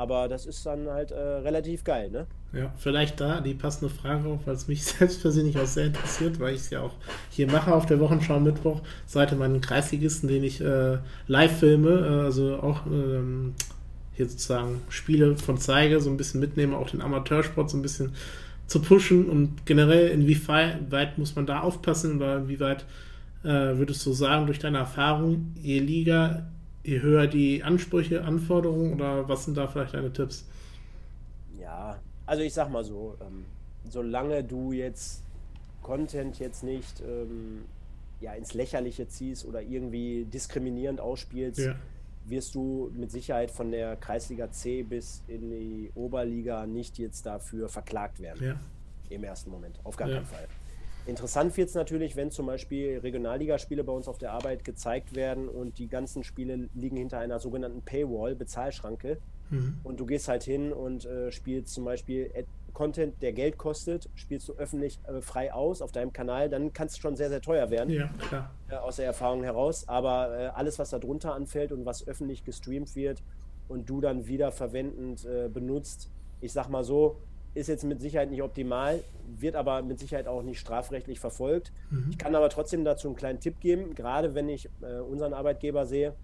Aber das ist dann halt äh, relativ geil, ne? Ja, vielleicht da die passende Frage weil es mich selbst persönlich auch sehr interessiert, weil ich es ja auch hier mache auf der Wochenschau Mittwoch, Seite meinen Kreisligisten, den ich äh, live filme, äh, also auch ähm, hier sozusagen Spiele von zeige, so ein bisschen mitnehme, auch den Amateursport so ein bisschen zu pushen und generell inwieweit muss man da aufpassen oder inwieweit äh, würdest du sagen, durch deine Erfahrung, je Liga, je höher die Ansprüche, Anforderungen oder was sind da vielleicht deine Tipps? Ja, also ich sag mal so, ähm, solange du jetzt Content jetzt nicht ähm, ja, ins Lächerliche ziehst oder irgendwie diskriminierend ausspielst, ja wirst du mit Sicherheit von der Kreisliga C bis in die Oberliga nicht jetzt dafür verklagt werden. Ja. Im ersten Moment. Auf gar ja. keinen Fall. Interessant wird es natürlich, wenn zum Beispiel Regionalligaspiele bei uns auf der Arbeit gezeigt werden und die ganzen Spiele liegen hinter einer sogenannten Paywall, Bezahlschranke. Mhm. Und du gehst halt hin und äh, spielst zum Beispiel Content, der Geld kostet, spielst du öffentlich äh, frei aus auf deinem Kanal, dann kann es schon sehr, sehr teuer werden. Ja, klar. Äh, aus der Erfahrung heraus. Aber äh, alles, was da drunter anfällt und was öffentlich gestreamt wird und du dann wieder verwendend äh, benutzt, ich sag mal so, ist jetzt mit Sicherheit nicht optimal, wird aber mit Sicherheit auch nicht strafrechtlich verfolgt. Mhm. Ich kann aber trotzdem dazu einen kleinen Tipp geben, gerade wenn ich äh, unseren Arbeitgeber sehe.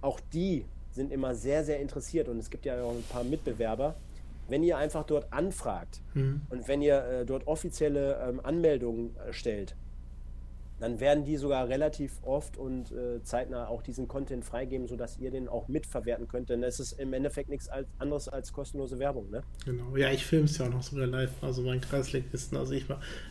Auch die sind immer sehr, sehr interessiert und es gibt ja auch ein paar Mitbewerber, wenn ihr einfach dort anfragt mhm. und wenn ihr äh, dort offizielle ähm, Anmeldungen äh, stellt, dann werden die sogar relativ oft und äh, zeitnah auch diesen Content freigeben, sodass ihr den auch mitverwerten könnt. Denn es ist im Endeffekt nichts als, anderes als kostenlose Werbung. Ne? Genau, ja, ich filme es ja auch noch sogar live, also mein Kreisligisten. Also ich,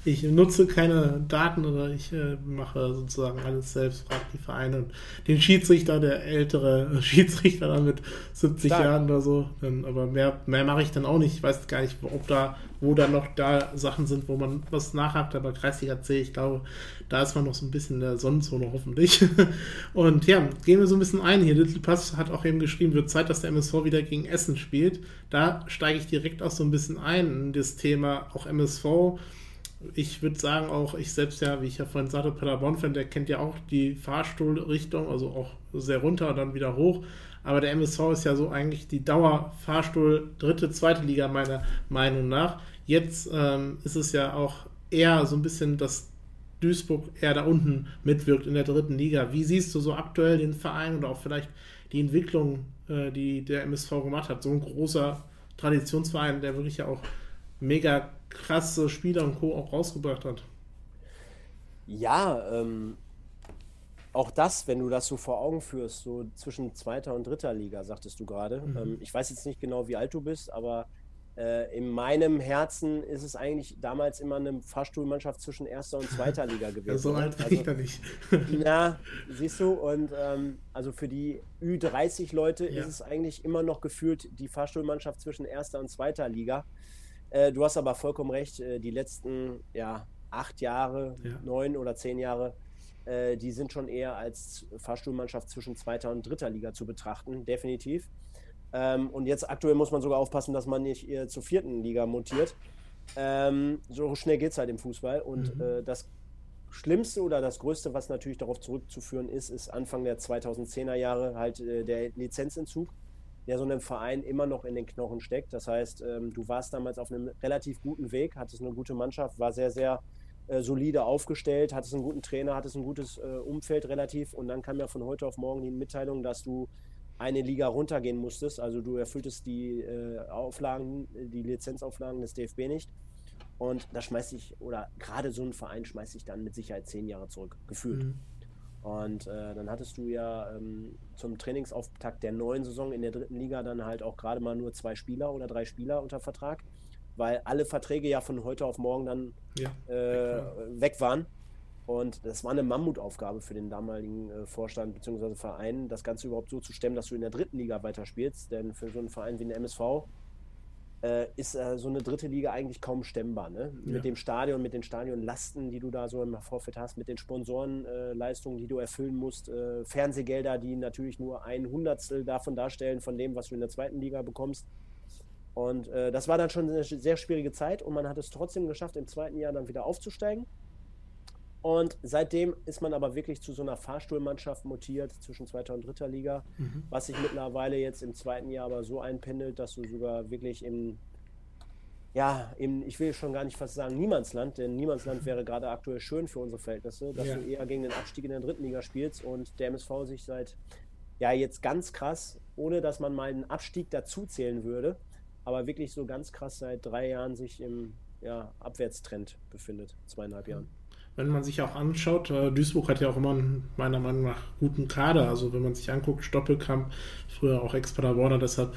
ich nutze keine Daten oder ich äh, mache sozusagen alles selbst, frage die Vereine und den Schiedsrichter, der ältere Schiedsrichter dann mit 70 Stark. Jahren oder so. Dann, aber mehr, mehr mache ich dann auch nicht. Ich weiß gar nicht, ob da, wo dann noch da Sachen sind, wo man was nachhakt, aber Kreisliga C, ich glaube, da ist man noch so ein bisschen in der Sonnenzone hoffentlich. Und ja, gehen wir so ein bisschen ein hier. Little Pass hat auch eben geschrieben, wird Zeit, dass der MSV wieder gegen Essen spielt. Da steige ich direkt auch so ein bisschen ein in das Thema auch MSV. Ich würde sagen, auch ich selbst ja, wie ich ja vorhin sagte, Paderborn-Fan, der kennt ja auch die Fahrstuhlrichtung, also auch sehr runter und dann wieder hoch. Aber der MSV ist ja so eigentlich die Dauerfahrstuhl dritte, zweite Liga meiner Meinung nach. Jetzt ähm, ist es ja auch eher so ein bisschen das Duisburg eher da unten mitwirkt in der dritten Liga. Wie siehst du so aktuell den Verein oder auch vielleicht die Entwicklung, äh, die der MSV gemacht hat? So ein großer Traditionsverein, der wirklich ja auch mega krasse Spieler und Co. auch rausgebracht hat. Ja, ähm, auch das, wenn du das so vor Augen führst, so zwischen zweiter und dritter Liga, sagtest du gerade. Mhm. Ähm, ich weiß jetzt nicht genau, wie alt du bist, aber äh, in meinem Herzen ist es eigentlich damals immer eine Fahrstuhlmannschaft zwischen erster und zweiter Liga gewesen. Ja, so alt bin also, ich da nicht. ja, siehst du, und ähm, also für die Ü30-Leute ja. ist es eigentlich immer noch gefühlt die Fahrstuhlmannschaft zwischen erster und zweiter Liga. Äh, du hast aber vollkommen recht, äh, die letzten ja, acht Jahre, ja. neun oder zehn Jahre, äh, die sind schon eher als Fahrstuhlmannschaft zwischen zweiter und dritter Liga zu betrachten, definitiv. Ähm, und jetzt aktuell muss man sogar aufpassen, dass man nicht eher zur vierten Liga montiert. Ähm, so schnell geht es halt im Fußball. Und mhm. äh, das Schlimmste oder das Größte, was natürlich darauf zurückzuführen ist, ist Anfang der 2010er Jahre halt äh, der Lizenzentzug, der so einem Verein immer noch in den Knochen steckt. Das heißt, ähm, du warst damals auf einem relativ guten Weg, hattest eine gute Mannschaft, war sehr, sehr äh, solide aufgestellt, hattest einen guten Trainer, hattest ein gutes äh, Umfeld relativ und dann kam ja von heute auf morgen die Mitteilung, dass du eine Liga runtergehen musstest. Also du erfülltest die äh, Auflagen, die Lizenzauflagen des DFB nicht. Und da schmeißt sich, oder gerade so ein Verein schmeißt sich dann mit Sicherheit zehn Jahre zurück, gefühlt. Mhm. Und äh, dann hattest du ja ähm, zum Trainingsauftakt der neuen Saison in der dritten Liga dann halt auch gerade mal nur zwei Spieler oder drei Spieler unter Vertrag, weil alle Verträge ja von heute auf morgen dann ja, äh, weg waren. Und das war eine Mammutaufgabe für den damaligen äh, Vorstand bzw. Verein, das Ganze überhaupt so zu stemmen, dass du in der dritten Liga weiterspielst. Denn für so einen Verein wie den MSV äh, ist äh, so eine dritte Liga eigentlich kaum stemmbar. Ne? Ja. Mit dem Stadion, mit den Stadionlasten, die du da so im Vorfeld hast, mit den Sponsorenleistungen, die du erfüllen musst, äh, Fernsehgelder, die natürlich nur ein Hundertstel davon darstellen, von dem, was du in der zweiten Liga bekommst. Und äh, das war dann schon eine sehr schwierige Zeit und man hat es trotzdem geschafft, im zweiten Jahr dann wieder aufzusteigen und seitdem ist man aber wirklich zu so einer Fahrstuhlmannschaft mutiert zwischen zweiter und dritter Liga, mhm. was sich mittlerweile jetzt im zweiten Jahr aber so einpendelt, dass du sogar wirklich im, ja, im, ich will schon gar nicht fast sagen Niemandsland, denn Niemandsland wäre gerade aktuell schön für unsere Verhältnisse, dass ja. du eher gegen den Abstieg in der dritten Liga spielst und der MSV sich seit, ja, jetzt ganz krass, ohne dass man mal einen Abstieg dazu zählen würde, aber wirklich so ganz krass seit drei Jahren sich im ja, Abwärtstrend befindet, zweieinhalb Jahren wenn man sich auch anschaut, äh, Duisburg hat ja auch immer einen, meiner Meinung nach guten Kader. Also wenn man sich anguckt, Stoppelkamp, früher auch Ex-Paderborner, deshalb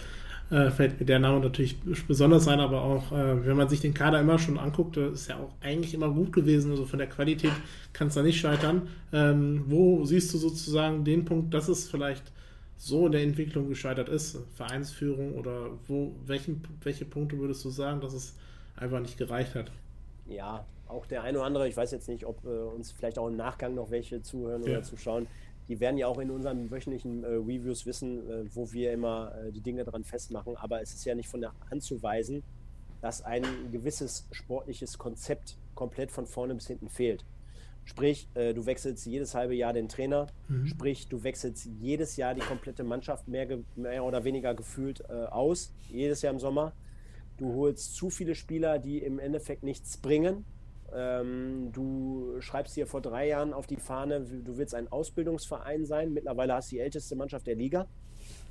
äh, fällt mir der Name natürlich besonders ein, aber auch äh, wenn man sich den Kader immer schon anguckt, äh, ist ja auch eigentlich immer gut gewesen. Also von der Qualität kann es da nicht scheitern. Ähm, wo siehst du sozusagen den Punkt, dass es vielleicht so in der Entwicklung gescheitert ist, Vereinsführung oder wo, welchen, welche Punkte würdest du sagen, dass es einfach nicht gereicht hat? Ja, auch der eine oder andere, ich weiß jetzt nicht, ob äh, uns vielleicht auch im Nachgang noch welche zuhören ja. oder zuschauen, die werden ja auch in unseren wöchentlichen äh, Reviews wissen, äh, wo wir immer äh, die Dinge dran festmachen. Aber es ist ja nicht von der Hand zu weisen, dass ein gewisses sportliches Konzept komplett von vorne bis hinten fehlt. Sprich, äh, du wechselst jedes halbe Jahr den Trainer, mhm. sprich, du wechselst jedes Jahr die komplette Mannschaft mehr, mehr oder weniger gefühlt äh, aus, jedes Jahr im Sommer. Du holst zu viele Spieler, die im Endeffekt nichts bringen, ähm, du schreibst dir vor drei Jahren auf die Fahne, du willst ein Ausbildungsverein sein. Mittlerweile hast du die älteste Mannschaft der Liga.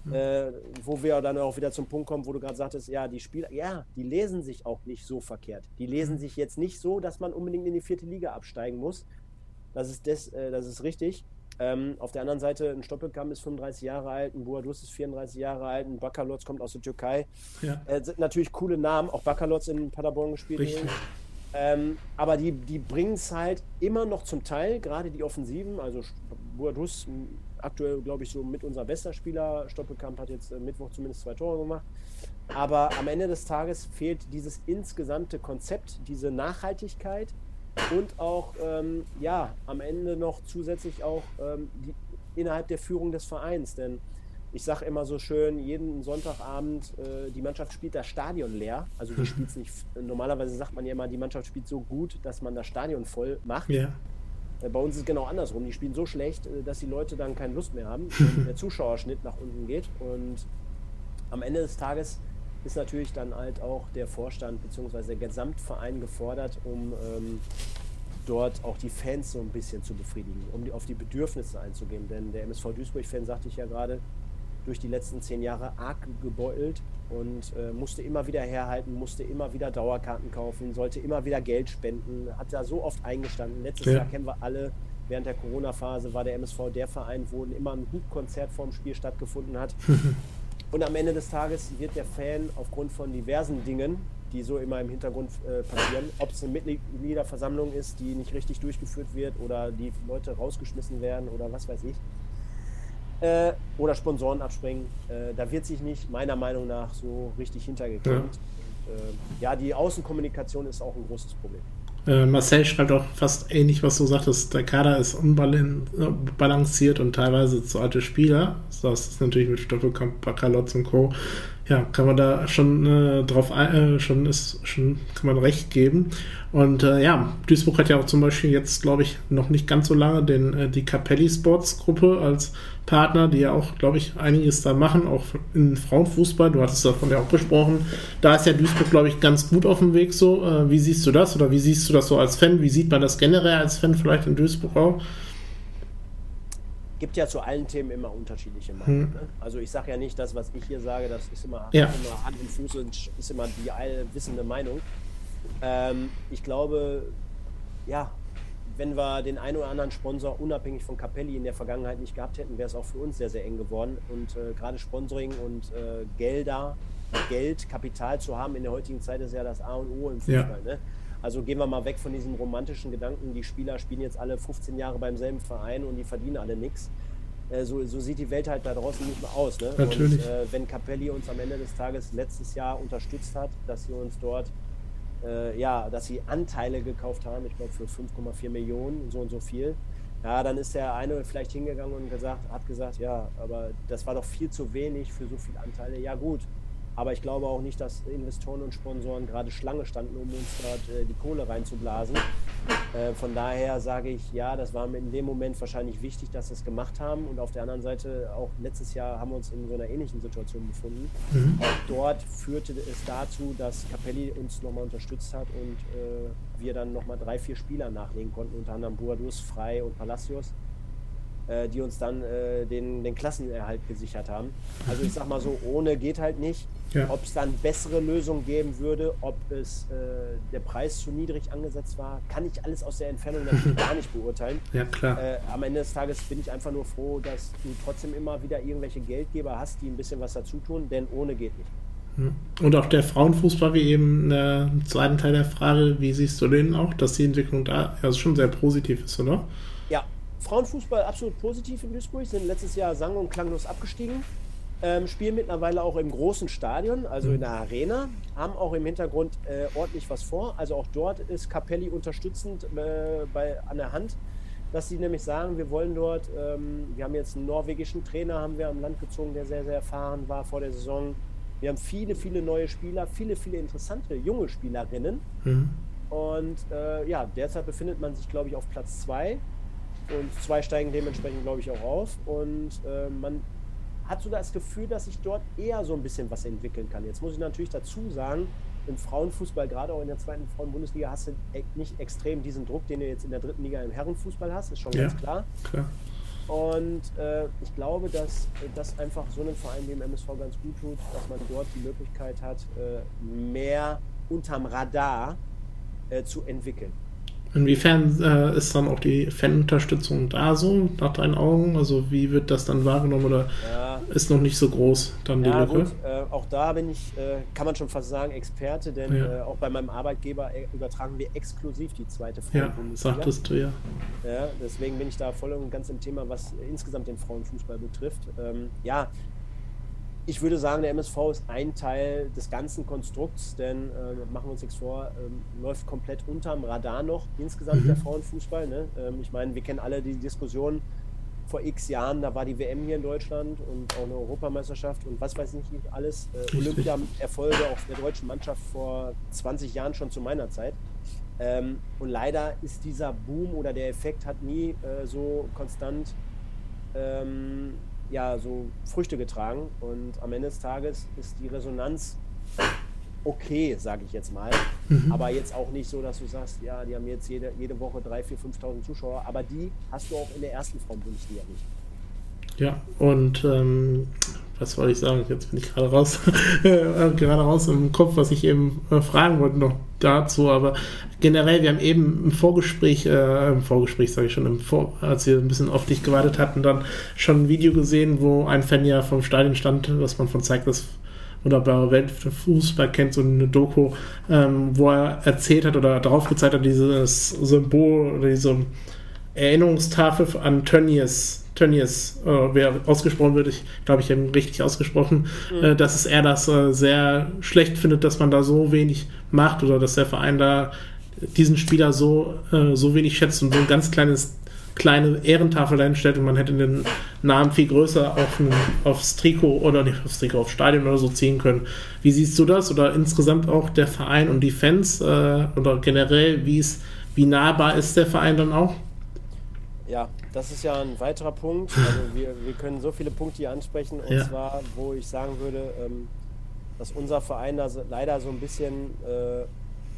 Mhm. Äh, wo wir dann auch wieder zum Punkt kommen, wo du gerade sagtest, ja, die Spieler, ja, die lesen sich auch nicht so verkehrt. Die lesen mhm. sich jetzt nicht so, dass man unbedingt in die vierte Liga absteigen muss. Das ist, des, äh, das ist richtig. Ähm, auf der anderen Seite, ein Stoppelkamp ist 35 Jahre alt, ein Buadus ist 34 Jahre alt, ein Bakalotz kommt aus der Türkei. Ja. Äh, sind natürlich coole Namen, auch Bakalotz in Paderborn gespielt. Richtig. Ähm, aber die, die bringen es halt immer noch zum Teil, gerade die Offensiven. Also Boadus, aktuell glaube ich so mit unser bester Spieler. Stoppelkamp hat jetzt äh, Mittwoch zumindest zwei Tore gemacht. Aber am Ende des Tages fehlt dieses insgesamte Konzept, diese Nachhaltigkeit und auch, ähm, ja, am Ende noch zusätzlich auch ähm, die, innerhalb der Führung des Vereins. Denn ich sage immer so schön, jeden Sonntagabend, äh, die Mannschaft spielt das Stadion leer. Also die spielt nicht, normalerweise sagt man ja immer, die Mannschaft spielt so gut, dass man das Stadion voll macht. Ja. Äh, bei uns ist es genau andersrum. Die spielen so schlecht, äh, dass die Leute dann keine Lust mehr haben der Zuschauerschnitt nach unten geht. Und am Ende des Tages ist natürlich dann halt auch der Vorstand bzw. der Gesamtverein gefordert, um ähm, dort auch die Fans so ein bisschen zu befriedigen, um die, auf die Bedürfnisse einzugehen. Denn der MSV Duisburg-Fan, sagte ich ja gerade, durch die letzten zehn Jahre arg gebeutelt und äh, musste immer wieder herhalten, musste immer wieder Dauerkarten kaufen, sollte immer wieder Geld spenden, hat da so oft eingestanden. Letztes ja. Jahr kennen wir alle während der Corona-Phase war der MSV der Verein, wo immer ein Hubkonzert vorm Spiel stattgefunden hat. Und am Ende des Tages wird der Fan aufgrund von diversen Dingen, die so immer im Hintergrund äh, passieren, ob es eine Mitgliederversammlung ist, die nicht richtig durchgeführt wird oder die Leute rausgeschmissen werden oder was weiß ich, äh, oder Sponsoren abspringen, äh, da wird sich nicht meiner Meinung nach so richtig hintergeklemmt. Ja. Äh, ja, die Außenkommunikation ist auch ein großes Problem. Äh, Marcel schreibt auch fast ähnlich, was du sagtest. Der Kader ist unbalanciert und teilweise zu alte Spieler. Das ist natürlich mit Stoppelkamp, Bakalotz und Co. Ja, kann man da schon äh, drauf, äh, schon ist, schon kann man recht geben. Und äh, ja, Duisburg hat ja auch zum Beispiel jetzt, glaube ich, noch nicht ganz so lange den, äh, die Capelli Sports Gruppe als Partner, die ja auch, glaube ich, einiges da machen, auch in Frauenfußball. Du hattest davon ja auch gesprochen. Da ist ja Duisburg, glaube ich, ganz gut auf dem Weg so. Äh, wie siehst du das oder wie siehst du das so als Fan? Wie sieht man das generell als Fan vielleicht in Duisburg auch? Gibt ja zu allen Themen immer unterschiedliche Meinungen. Hm. Ne? Also ich sage ja nicht, das, was ich hier sage, das ist immer, ja. immer Hand und Fuß und ist immer die allwissende Meinung. Ähm, ich glaube, ja, wenn wir den einen oder anderen Sponsor unabhängig von Capelli in der Vergangenheit nicht gehabt hätten, wäre es auch für uns sehr, sehr eng geworden. Und äh, gerade Sponsoring und äh, Gelder, Geld, Kapital zu haben in der heutigen Zeit ist ja das A und O im Fußball. Ja. Ne? Also gehen wir mal weg von diesem romantischen Gedanken, die Spieler spielen jetzt alle 15 Jahre beim selben Verein und die verdienen alle nichts. Äh, so, so, sieht die Welt halt da draußen nicht mehr aus. Ne? Natürlich. Und äh, wenn Capelli uns am Ende des Tages letztes Jahr unterstützt hat, dass sie uns dort äh, ja, dass sie Anteile gekauft haben, ich glaube für 5,4 Millionen, so und so viel. Ja, dann ist der eine vielleicht hingegangen und gesagt, hat gesagt, ja, aber das war doch viel zu wenig für so viele Anteile. Ja gut, aber ich glaube auch nicht, dass Investoren und Sponsoren gerade Schlange standen, um uns dort äh, die Kohle reinzublasen. Äh, von daher sage ich, ja, das war in dem Moment wahrscheinlich wichtig, dass wir es gemacht haben. Und auf der anderen Seite, auch letztes Jahr haben wir uns in so einer ähnlichen Situation befunden. Mhm. Auch dort führte es dazu, dass Capelli uns nochmal unterstützt hat und äh, wir dann nochmal drei, vier Spieler nachlegen konnten, unter anderem Buadus, Frei und Palacios äh, die uns dann äh, den, den Klassenerhalt gesichert haben. Also ich sag mal so, ohne geht halt nicht. Ja. Ob es dann bessere Lösungen geben würde, ob es äh, der Preis zu niedrig angesetzt war, kann ich alles aus der Entfernung natürlich gar nicht beurteilen. Ja, klar. Äh, am Ende des Tages bin ich einfach nur froh, dass du trotzdem immer wieder irgendwelche Geldgeber hast, die ein bisschen was dazu tun, denn ohne geht nicht. Hm. Und auch der Frauenfußball, wie eben äh, im zweiten Teil der Frage, wie siehst du den auch, dass die Entwicklung da also schon sehr positiv ist, oder? Ja, Frauenfußball absolut positiv in Duisburg, sind letztes Jahr sang- und klanglos abgestiegen. Ähm, spielen mittlerweile auch im großen Stadion, also in der Arena, haben auch im Hintergrund äh, ordentlich was vor. Also auch dort ist Capelli unterstützend äh, bei, an der Hand, dass sie nämlich sagen, wir wollen dort, ähm, wir haben jetzt einen norwegischen Trainer, haben wir am Land gezogen, der sehr, sehr erfahren war vor der Saison. Wir haben viele, viele neue Spieler, viele, viele interessante junge Spielerinnen. Mhm. Und äh, ja, derzeit befindet man sich, glaube ich, auf Platz zwei. Und zwei steigen dementsprechend, glaube ich, auch auf. Und äh, man hat so das Gefühl, dass sich dort eher so ein bisschen was entwickeln kann. Jetzt muss ich natürlich dazu sagen, im Frauenfußball, gerade auch in der zweiten Frauenbundesliga, hast du e-, nicht extrem diesen Druck, den du jetzt in der dritten Liga im Herrenfußball hast, ist schon ja, ganz klar. klar. Und äh, ich glaube, dass das einfach so einem Verein wie dem MSV ganz gut tut, dass man dort die Möglichkeit hat, äh, mehr unterm Radar äh, zu entwickeln. Inwiefern äh, ist dann auch die Fanunterstützung da so, nach deinen Augen? Also wie wird das dann wahrgenommen oder ja. ist noch nicht so groß dann die ja, Lücke? Gut, äh, auch da bin ich, äh, kann man schon fast sagen, Experte, denn ja. Äh, auch bei meinem Arbeitgeber äh, übertragen wir exklusiv die zweite Frauenbundesliga. Ja, sagtest du ja. ja. Deswegen bin ich da voll und ganz im Thema, was insgesamt den Frauenfußball betrifft. Ähm, ja, ich würde sagen, der MSV ist ein Teil des ganzen Konstrukts, denn äh, machen wir uns nichts vor, ähm, läuft komplett unterm Radar noch insgesamt mhm. der Frauenfußball. Ne? Ähm, ich meine, wir kennen alle die Diskussion vor x Jahren, da war die WM hier in Deutschland und auch eine Europameisterschaft und was weiß ich nicht alles. Äh, Olympia-Erfolge auch der deutschen Mannschaft vor 20 Jahren schon zu meiner Zeit. Ähm, und leider ist dieser Boom oder der Effekt hat nie äh, so konstant ähm, ja, so Früchte getragen. Und am Ende des Tages ist die Resonanz okay, sage ich jetzt mal. Mhm. Aber jetzt auch nicht so, dass du sagst, ja, die haben jetzt jede, jede Woche 3.000, 4.000, 5.000 Zuschauer. Aber die hast du auch in der ersten Frauenbundesliga nicht. Ja, und ähm, was wollte ich sagen? Jetzt bin ich gerade raus, äh, gerade raus im Kopf, was ich eben äh, fragen wollte noch dazu. Aber generell, wir haben eben im Vorgespräch, äh, im Vorgespräch sage ich schon, im Vor als wir ein bisschen auf dich gewartet hatten, dann schon ein Video gesehen, wo ein Fan ja vom Stadion stand, was man von zeigt, dass wunderbare Weltfußball kennt, so eine Doku, ähm, wo er erzählt hat oder darauf gezeigt hat, dieses Symbol oder diese Erinnerungstafel an Tönnies Tönnies, äh, wer ausgesprochen wird, ich glaube, ich habe ihn richtig ausgesprochen, mhm. äh, dass es er das äh, sehr schlecht findet, dass man da so wenig macht oder dass der Verein da diesen Spieler so, äh, so wenig schätzt und so ein ganz kleines kleine Ehrentafel dahinstellt und man hätte den Namen viel größer auf ein, aufs Trikot oder nicht aufs Trikot, aufs Stadion oder so ziehen können. Wie siehst du das oder insgesamt auch der Verein und die Fans äh, oder generell, wie wie nahbar ist der Verein dann auch? Ja, das ist ja ein weiterer Punkt. Also wir, wir können so viele Punkte hier ansprechen. Und ja. zwar, wo ich sagen würde, ähm, dass unser Verein da leider so ein bisschen äh,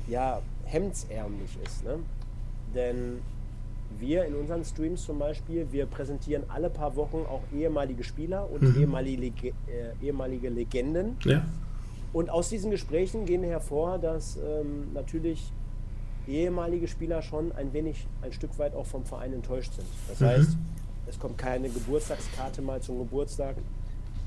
ja, hemdsärmlich ist. Ne? Denn wir in unseren Streams zum Beispiel, wir präsentieren alle paar Wochen auch ehemalige Spieler und mhm. ehemalige, äh, ehemalige Legenden. Ja. Und aus diesen Gesprächen gehen hervor, dass ähm, natürlich ehemalige Spieler schon ein wenig, ein Stück weit auch vom Verein enttäuscht sind. Das mhm. heißt, es kommt keine Geburtstagskarte mal zum Geburtstag.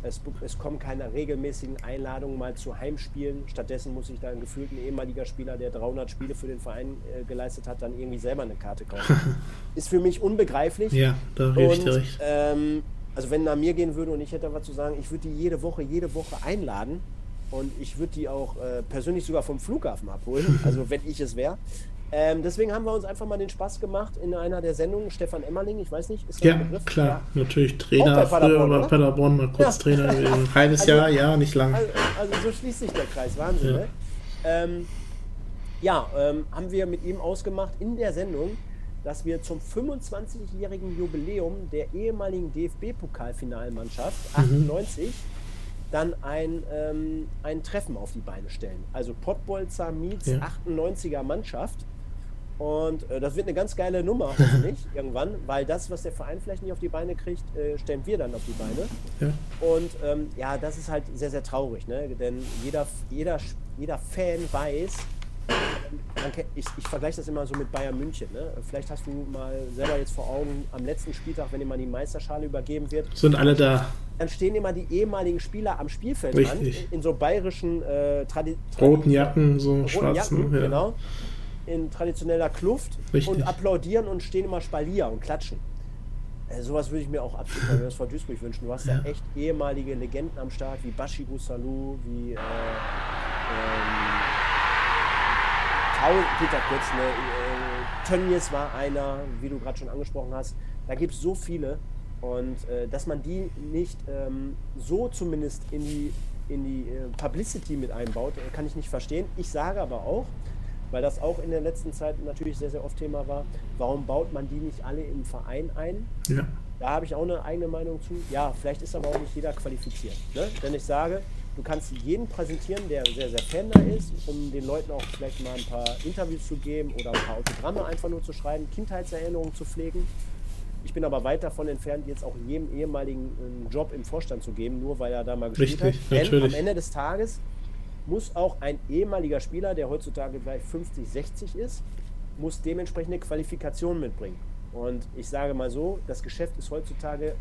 Es, es, kommen keine regelmäßigen Einladungen mal zu Heimspielen. Stattdessen muss sich da ein gefühlten ehemaliger Spieler, der 300 Spiele für den Verein äh, geleistet hat, dann irgendwie selber eine Karte kaufen. Ist für mich unbegreiflich. Ja, da gebe ich dir recht. Ähm, also wenn nach mir gehen würde und ich hätte was zu sagen, ich würde die jede Woche, jede Woche einladen und ich würde die auch äh, persönlich sogar vom Flughafen abholen, also wenn ich es wäre. Ähm, deswegen haben wir uns einfach mal den Spaß gemacht in einer der Sendungen. Stefan Emmerling, ich weiß nicht, ist das ja, Begriff? Klar, ja. natürlich Trainer. Bei früher bei Paderborn mal kurz ja. Trainer Ein halbes also, Jahr, ja, nicht lang. Also, also, so schließt sich der Kreis, Wahnsinn. Ja, ne? ähm, ja ähm, haben wir mit ihm ausgemacht in der Sendung, dass wir zum 25-jährigen Jubiläum der ehemaligen DFB-Pokalfinalmannschaft 98 mhm. dann ein, ähm, ein Treffen auf die Beine stellen. Also Pottbolzer meets 98er Mannschaft. Und äh, das wird eine ganz geile Nummer, hoffentlich, irgendwann, weil das, was der Verein vielleicht nicht auf die Beine kriegt, äh, stellen wir dann auf die Beine. Ja. Und ähm, ja, das ist halt sehr, sehr traurig, ne? denn jeder, jeder, jeder Fan weiß, ich, ich vergleiche das immer so mit Bayern München. Ne? Vielleicht hast du mal selber jetzt vor Augen, am letzten Spieltag, wenn immer die Meisterschale übergeben wird. Sind alle da. Dann stehen immer die ehemaligen Spieler am Spielfeldrand in, in so bayerischen äh, Tradi roten Jacken, so roten schwarzen. Jacken, ja. Genau in traditioneller Kluft Richtig. und applaudieren und stehen immer Spalier und klatschen. Äh, sowas würde ich mir auch absolut bei vor Duisburg wünschen. Du hast ja. da echt ehemalige Legenden am Start, wie Bashiru Salou, wie äh, ähm, Peter Kurz, ne, äh, Tönnies war einer, wie du gerade schon angesprochen hast. Da gibt es so viele. Und äh, dass man die nicht ähm, so zumindest in die, in die äh, Publicity mit einbaut, äh, kann ich nicht verstehen. Ich sage aber auch, weil das auch in der letzten Zeit natürlich sehr, sehr oft Thema war. Warum baut man die nicht alle im Verein ein? Ja. Da habe ich auch eine eigene Meinung zu. Ja, vielleicht ist aber auch nicht jeder qualifiziert. Ne? Denn ich sage, du kannst jeden präsentieren, der sehr, sehr Fan da ist, um den Leuten auch vielleicht mal ein paar Interviews zu geben oder ein paar Autogramme einfach nur zu schreiben, Kindheitserinnerungen zu pflegen. Ich bin aber weit davon entfernt, jetzt auch jedem ehemaligen einen Job im Vorstand zu geben, nur weil er da mal gespielt Richtig, hat. Denn natürlich. am Ende des Tages muss auch ein ehemaliger Spieler, der heutzutage vielleicht 50, 60 ist, muss dementsprechende Qualifikationen mitbringen. Und ich sage mal so, das Geschäft ist heutzutage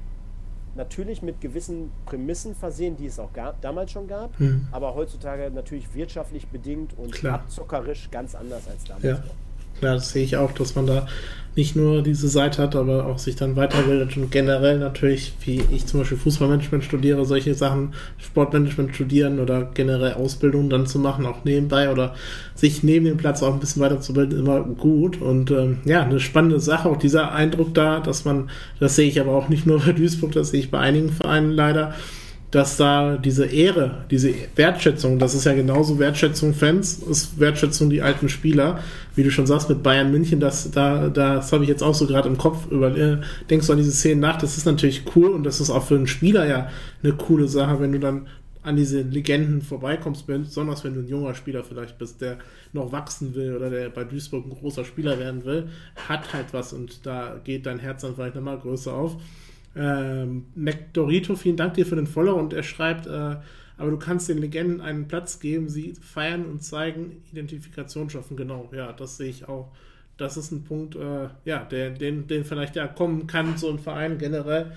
natürlich mit gewissen Prämissen versehen, die es auch gab, damals schon gab, mhm. aber heutzutage natürlich wirtschaftlich bedingt und Klar. abzockerisch ganz anders als damals. Ja. Klar, das sehe ich auch, dass man da nicht nur diese Seite hat, aber auch sich dann weiterbildet und generell natürlich, wie ich zum Beispiel Fußballmanagement studiere, solche Sachen, Sportmanagement studieren oder generell Ausbildung dann zu machen, auch nebenbei oder sich neben dem Platz auch ein bisschen weiterzubilden, immer gut. Und ähm, ja, eine spannende Sache, auch dieser Eindruck da, dass man, das sehe ich aber auch nicht nur bei Duisburg, das sehe ich bei einigen Vereinen leider, dass da diese Ehre, diese Wertschätzung, das ist ja genauso Wertschätzung Fans, ist Wertschätzung die alten Spieler, wie du schon sagst mit Bayern München, das da das habe ich jetzt auch so gerade im Kopf über äh, denkst du an diese Szenen nach, das ist natürlich cool und das ist auch für einen Spieler ja eine coole Sache, wenn du dann an diese Legenden vorbeikommst, besonders wenn du ein junger Spieler vielleicht bist, der noch wachsen will oder der bei Duisburg ein großer Spieler werden will, hat halt was und da geht dein Herz dann vielleicht nochmal größer auf. Ähm, McDorito, vielen Dank dir für den Follow und er schreibt, äh, aber du kannst den Legenden einen Platz geben, sie feiern und zeigen, Identifikation schaffen. Genau, ja, das sehe ich auch. Das ist ein Punkt, äh, ja, der, den, den vielleicht ja kommen kann, so ein Verein generell.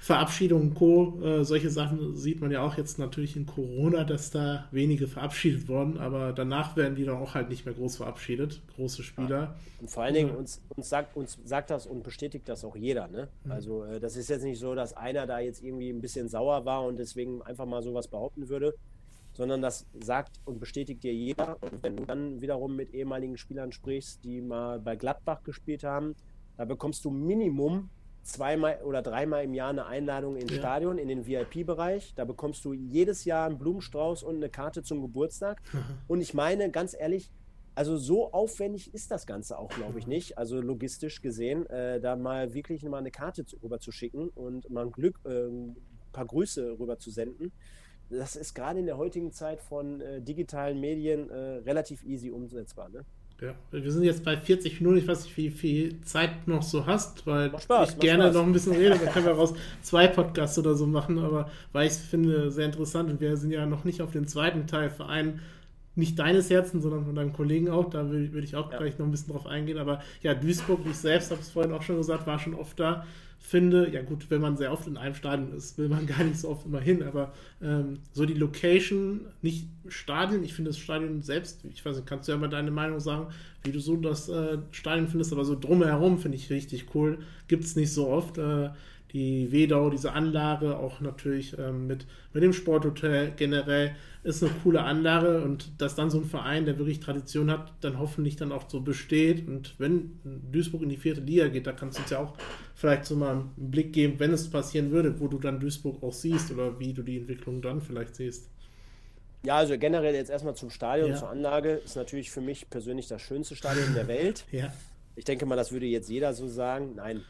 Verabschiedung und Co. Äh, solche Sachen sieht man ja auch jetzt natürlich in Corona, dass da wenige verabschiedet wurden, aber danach werden die dann auch halt nicht mehr groß verabschiedet, große Spieler. Ja. Und vor allen Dingen uns, uns, sagt, uns sagt das und bestätigt das auch jeder. Ne? Mhm. Also äh, das ist jetzt nicht so, dass einer da jetzt irgendwie ein bisschen sauer war und deswegen einfach mal sowas behaupten würde, sondern das sagt und bestätigt dir jeder. Und wenn du dann wiederum mit ehemaligen Spielern sprichst, die mal bei Gladbach gespielt haben, da bekommst du Minimum zweimal oder dreimal im Jahr eine Einladung ins ja. Stadion, in den VIP-Bereich. Da bekommst du jedes Jahr einen Blumenstrauß und eine Karte zum Geburtstag. Mhm. Und ich meine, ganz ehrlich, also so aufwendig ist das Ganze auch, glaube ich, nicht. Also logistisch gesehen, äh, da mal wirklich mal eine Karte zu, rüber zu schicken und mal ein Glück, äh, ein paar Grüße rüber zu senden. Das ist gerade in der heutigen Zeit von äh, digitalen Medien äh, relativ easy umsetzbar. Ne? Ja, wir sind jetzt bei 40 Minuten. Ich weiß nicht, wie viel Zeit noch so hast, weil Spaß, ich gerne Spaß. noch ein bisschen rede. Dann können wir raus zwei Podcasts oder so machen, aber weil ich es finde sehr interessant und wir sind ja noch nicht auf den zweiten Teil Verein nicht deines Herzens, sondern von deinem Kollegen auch. Da würde würd ich auch ja. gleich noch ein bisschen drauf eingehen. Aber ja, Duisburg, ich selbst habe es vorhin auch schon gesagt, war schon oft da. Finde, ja gut, wenn man sehr oft in einem Stadion ist, will man gar nicht so oft immer hin. Aber ähm, so die Location, nicht Stadion, ich finde das Stadion selbst, ich weiß nicht, kannst du ja mal deine Meinung sagen, wie du so das äh, Stadion findest, aber so drumherum finde ich richtig cool. Gibt es nicht so oft. Äh, die Wedau, diese Anlage, auch natürlich ähm, mit, mit dem Sporthotel generell, ist eine coole Anlage und dass dann so ein Verein, der wirklich Tradition hat, dann hoffentlich dann auch so besteht und wenn Duisburg in die vierte Liga geht, da kannst du uns ja auch vielleicht so mal einen Blick geben, wenn es passieren würde, wo du dann Duisburg auch siehst oder wie du die Entwicklung dann vielleicht siehst. Ja, also generell jetzt erstmal zum Stadion, ja. zur Anlage, ist natürlich für mich persönlich das schönste Stadion der Welt. Ja. Ich denke mal, das würde jetzt jeder so sagen. Nein,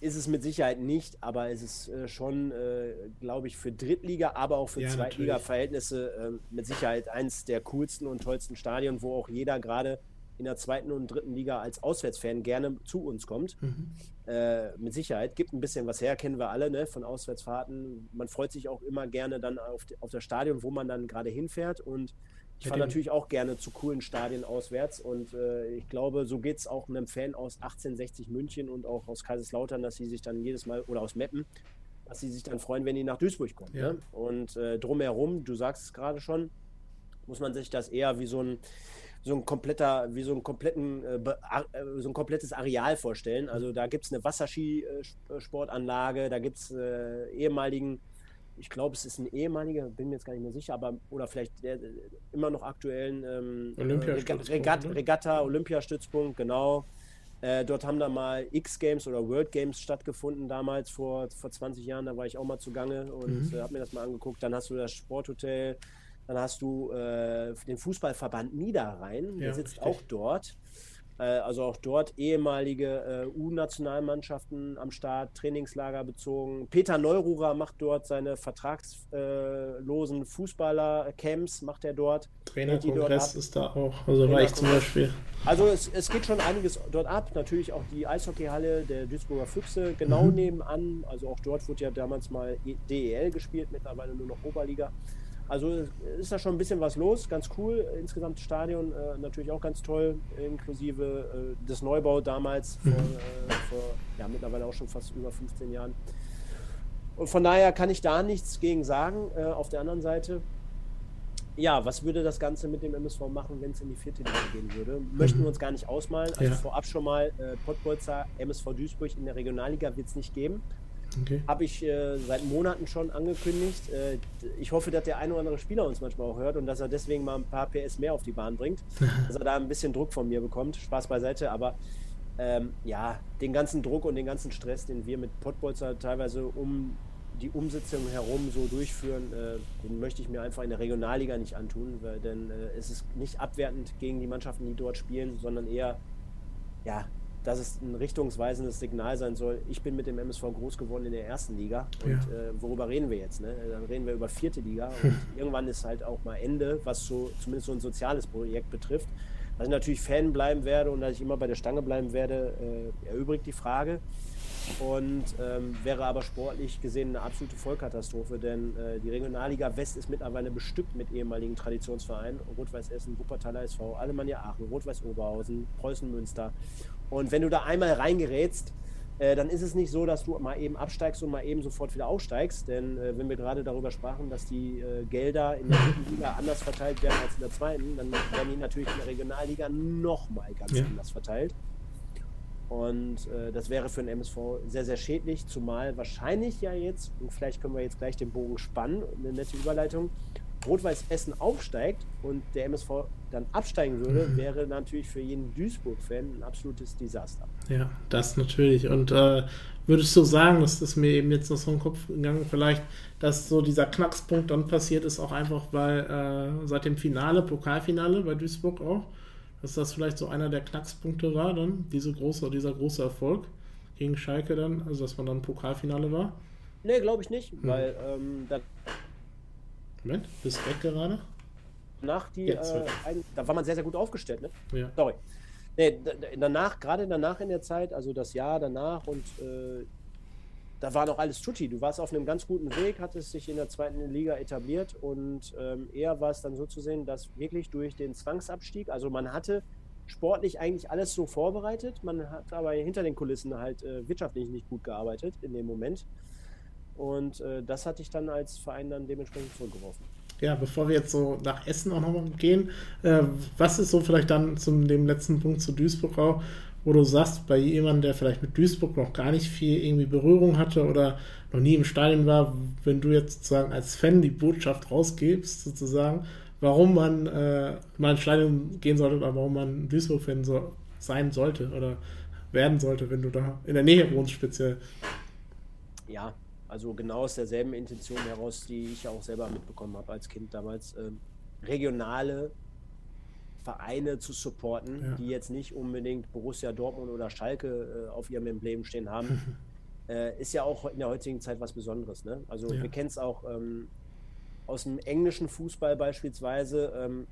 ist es mit Sicherheit nicht, aber es ist äh, schon, äh, glaube ich, für Drittliga, aber auch für ja, Zweitliga-Verhältnisse äh, mit Sicherheit eins der coolsten und tollsten Stadien, wo auch jeder gerade in der zweiten und dritten Liga als Auswärtsfan gerne zu uns kommt. Mhm. Äh, mit Sicherheit. Gibt ein bisschen was her, kennen wir alle, ne, von Auswärtsfahrten. Man freut sich auch immer gerne dann auf, auf das Stadion, wo man dann gerade hinfährt und ich fahre natürlich auch gerne zu coolen Stadien auswärts und äh, ich glaube, so geht es auch einem Fan aus 1860 München und auch aus Kaiserslautern, dass sie sich dann jedes Mal, oder aus Meppen, dass sie sich dann freuen, wenn die nach Duisburg kommen. Ja. Ne? Und äh, drumherum, du sagst es gerade schon, muss man sich das eher wie so ein so ein kompletter, wie so ein kompletten, äh, äh so ein komplettes Areal vorstellen. Also da gibt es eine Wasserskisportanlage, da gibt es äh, ehemaligen ich glaube, es ist ein ehemaliger, bin mir jetzt gar nicht mehr sicher, aber oder vielleicht der immer noch aktuellen ähm, Regat ne? Regatta, Olympiastützpunkt, genau. Äh, dort haben da mal X-Games oder World Games stattgefunden damals vor, vor 20 Jahren. Da war ich auch mal zugange und mhm. äh, habe mir das mal angeguckt. Dann hast du das Sporthotel, dann hast du äh, den Fußballverband Niederrhein, ja, der sitzt richtig. auch dort. Äh, also auch dort ehemalige äh, U-Nationalmannschaften am Start, Trainingslager bezogen. Peter Neururer macht dort seine vertragslosen Fußballer-Camps, macht er dort. Trainerkongress ist da auch, also war ich zum Beispiel. Also es, es geht schon einiges dort ab. Natürlich auch die Eishockeyhalle der Duisburger Füchse genau mhm. nebenan. Also auch dort wurde ja damals mal DEL gespielt, mittlerweile nur noch Oberliga. Also ist da schon ein bisschen was los, ganz cool. Insgesamt Stadion äh, natürlich auch ganz toll, inklusive äh, des Neubau damals vor, mhm. äh, vor, ja, mittlerweile auch schon fast über 15 Jahren. Und von daher kann ich da nichts gegen sagen. Äh, auf der anderen Seite, ja, was würde das Ganze mit dem MSV machen, wenn es in die vierte Liga gehen würde? Möchten wir uns gar nicht ausmalen. Also ja. vorab schon mal, äh, Pottbolzer, MSV Duisburg in der Regionalliga wird es nicht geben. Okay. Habe ich äh, seit Monaten schon angekündigt. Äh, ich hoffe, dass der eine oder andere Spieler uns manchmal auch hört und dass er deswegen mal ein paar PS mehr auf die Bahn bringt. dass er da ein bisschen Druck von mir bekommt. Spaß beiseite, aber ähm, ja, den ganzen Druck und den ganzen Stress, den wir mit Pottbolzer teilweise um die Umsetzung herum so durchführen, äh, den möchte ich mir einfach in der Regionalliga nicht antun, weil, denn äh, es ist nicht abwertend gegen die Mannschaften, die dort spielen, sondern eher ja, dass es ein richtungsweisendes Signal sein soll. Ich bin mit dem MSV groß geworden in der ersten Liga. Und ja. äh, worüber reden wir jetzt? Ne? Dann reden wir über vierte Liga. Und irgendwann ist halt auch mal Ende, was so zumindest so ein soziales Projekt betrifft. Dass ich natürlich Fan bleiben werde und dass ich immer bei der Stange bleiben werde, äh, erübrigt die Frage. und ähm, wäre aber sportlich gesehen eine absolute Vollkatastrophe, denn äh, die Regionalliga West ist mittlerweile bestückt mit ehemaligen Traditionsvereinen, Rot-Weiß Essen, Wuppertaler SV, Alemannia Aachen, Rot-Weiß Oberhausen, Preußen Münster. Und wenn du da einmal reingerätst, äh, dann ist es nicht so, dass du mal eben absteigst und mal eben sofort wieder aufsteigst. Denn äh, wenn wir gerade darüber sprachen, dass die äh, Gelder in der dritten Liga anders verteilt werden als in der zweiten, dann werden die natürlich in der Regionalliga nochmal ganz ja. anders verteilt. Und das wäre für den MSV sehr, sehr schädlich, zumal wahrscheinlich ja jetzt, und vielleicht können wir jetzt gleich den Bogen spannen, eine nette Überleitung, Rot-Weiß Essen aufsteigt und der MSV dann absteigen würde, mhm. wäre natürlich für jeden Duisburg-Fan ein absolutes Desaster. Ja, das natürlich. Und äh, würdest du sagen, das mir eben jetzt noch so im Kopf gegangen, vielleicht, dass so dieser Knackspunkt dann passiert ist, auch einfach, weil äh, seit dem Finale, Pokalfinale bei Duisburg auch, dass das vielleicht so einer der Knackspunkte war, dann diese große, dieser große Erfolg gegen Schalke dann, also dass man dann Pokalfinale war? Nee, glaube ich nicht, hm. weil ähm, da. Moment, bist weg gerade? Nach die, äh, ein, da war man sehr, sehr gut aufgestellt, ne? Ja. Sorry. Nee, danach, gerade danach in der Zeit, also das Jahr danach und äh, da war noch alles tutti. Du warst auf einem ganz guten Weg, hattest dich in der zweiten Liga etabliert und ähm, eher war es dann so zu sehen, dass wirklich durch den Zwangsabstieg, also man hatte sportlich eigentlich alles so vorbereitet, man hat aber hinter den Kulissen halt äh, wirtschaftlich nicht gut gearbeitet in dem Moment. Und äh, das hatte ich dann als Verein dann dementsprechend zurückgeworfen. Ja, bevor wir jetzt so nach Essen auch nochmal gehen, äh, was ist so vielleicht dann zum dem letzten Punkt zu Duisburg auch, wo du sagst, bei jemandem, der vielleicht mit Duisburg noch gar nicht viel irgendwie Berührung hatte oder noch nie im Stadion war, wenn du jetzt sozusagen als Fan die Botschaft rausgibst, sozusagen, warum man äh, mal ins Stadion gehen sollte oder warum man Duisburg-Fan so sein sollte oder werden sollte, wenn du da in der Nähe wohnst, speziell. Ja, also genau aus derselben Intention heraus, die ich auch selber mitbekommen habe als Kind damals. Ähm, regionale Vereine zu supporten, ja. die jetzt nicht unbedingt Borussia Dortmund oder Schalke äh, auf ihrem Emblem stehen haben, äh, ist ja auch in der heutigen Zeit was Besonderes. Ne? Also ja. wir kennen es auch ähm, aus dem englischen Fußball beispielsweise. Ähm,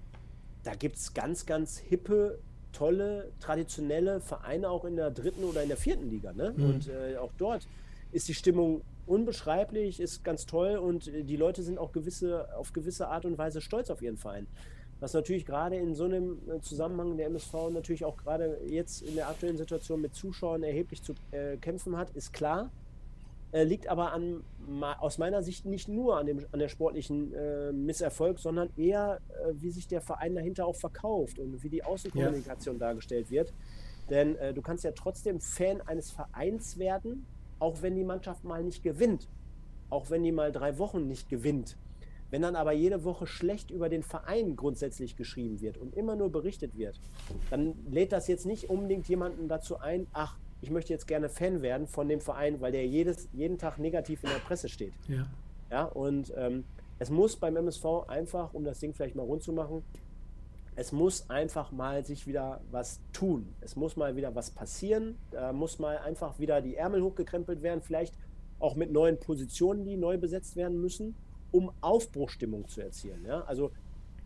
da gibt es ganz, ganz hippe, tolle, traditionelle Vereine auch in der dritten oder in der vierten Liga. Ne? Mhm. Und äh, auch dort ist die Stimmung unbeschreiblich, ist ganz toll und die Leute sind auch gewisse, auf gewisse Art und Weise stolz auf ihren Verein. Was natürlich gerade in so einem äh, Zusammenhang der MSV natürlich auch gerade jetzt in der aktuellen Situation mit Zuschauern erheblich zu äh, kämpfen hat, ist klar. Äh, liegt aber an, aus meiner Sicht nicht nur an, dem, an der sportlichen äh, Misserfolg, sondern eher, äh, wie sich der Verein dahinter auch verkauft und wie die Außenkommunikation ja. dargestellt wird. Denn äh, du kannst ja trotzdem Fan eines Vereins werden, auch wenn die Mannschaft mal nicht gewinnt. Auch wenn die mal drei Wochen nicht gewinnt. Wenn dann aber jede Woche schlecht über den Verein grundsätzlich geschrieben wird und immer nur berichtet wird, dann lädt das jetzt nicht unbedingt jemanden dazu ein, ach, ich möchte jetzt gerne Fan werden von dem Verein, weil der jedes, jeden Tag negativ in der Presse steht. Ja. Ja, und ähm, es muss beim MSV einfach, um das Ding vielleicht mal rund zu machen, es muss einfach mal sich wieder was tun. Es muss mal wieder was passieren. Da muss mal einfach wieder die Ärmel hochgekrempelt werden, vielleicht auch mit neuen Positionen, die neu besetzt werden müssen um Aufbruchstimmung zu erzielen. Ja? Also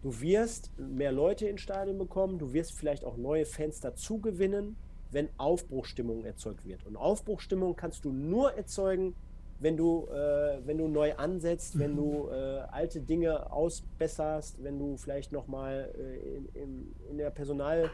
du wirst mehr Leute ins Stadion bekommen, du wirst vielleicht auch neue Fans dazu gewinnen, wenn Aufbruchstimmung erzeugt wird. Und Aufbruchstimmung kannst du nur erzeugen, wenn du, äh, wenn du neu ansetzt, mhm. wenn du äh, alte Dinge ausbesserst, wenn du vielleicht nochmal äh, in, in, in der Personal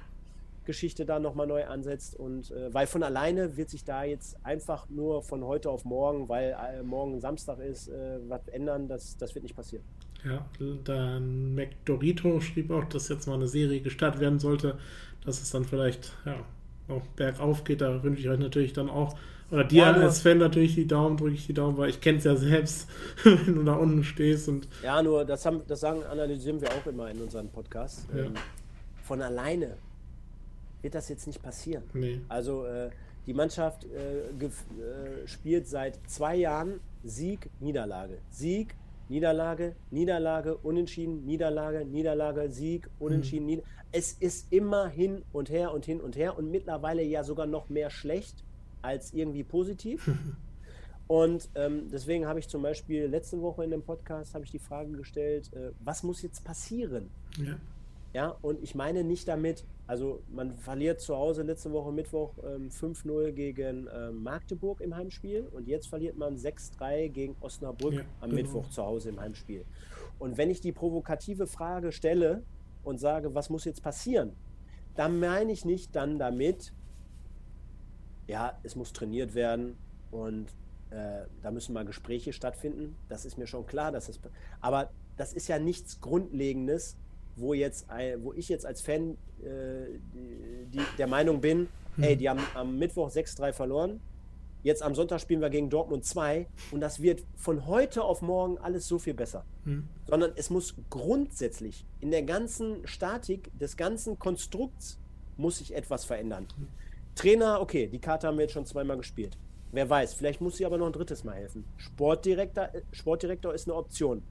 Geschichte da nochmal neu ansetzt. Und äh, weil von alleine wird sich da jetzt einfach nur von heute auf morgen, weil äh, morgen Samstag ist, äh, was ändern. Das, das wird nicht passieren. Ja, dann McDorito schrieb auch, dass jetzt mal eine Serie gestartet werden sollte, dass es dann vielleicht ja, auch bergauf geht. Da wünsche ich euch natürlich dann auch, oder dir ja, als Fan natürlich die Daumen, drücke ich die Daumen, weil ich kenne es ja selbst, wenn du da unten stehst. Und ja, nur das, haben, das sagen, analysieren wir auch immer in unseren Podcasts. Ja. Ähm, von alleine wird das jetzt nicht passieren. Nee. Also äh, die Mannschaft äh, äh, spielt seit zwei Jahren Sieg, Niederlage. Sieg, Niederlage, Niederlage, Unentschieden, Niederlage, Niederlage, Sieg, Unentschieden, mhm. Nieder Es ist immer hin und her und hin und her und mittlerweile ja sogar noch mehr schlecht als irgendwie positiv. und ähm, deswegen habe ich zum Beispiel letzte Woche in dem Podcast ich die Frage gestellt, äh, was muss jetzt passieren? Ja Ja, und ich meine nicht damit, also man verliert zu Hause letzte Woche Mittwoch ähm, 5-0 gegen ähm, Magdeburg im Heimspiel und jetzt verliert man 6-3 gegen Osnabrück ja, am genau. Mittwoch zu Hause im Heimspiel. Und wenn ich die provokative Frage stelle und sage, was muss jetzt passieren, dann meine ich nicht dann damit, ja, es muss trainiert werden und äh, da müssen mal Gespräche stattfinden. Das ist mir schon klar, dass das. Aber das ist ja nichts Grundlegendes, wo jetzt, wo ich jetzt als Fan äh, die, der Meinung bin, hm. ey, die haben am Mittwoch 6-3 verloren. Jetzt am Sonntag spielen wir gegen Dortmund 2 und das wird von heute auf morgen alles so viel besser. Hm. Sondern es muss grundsätzlich in der ganzen Statik des ganzen Konstrukts muss sich etwas verändern. Trainer, okay, die Karte haben wir jetzt schon zweimal gespielt. Wer weiß, vielleicht muss sie aber noch ein drittes Mal helfen. Sportdirektor, äh, Sportdirektor ist eine Option.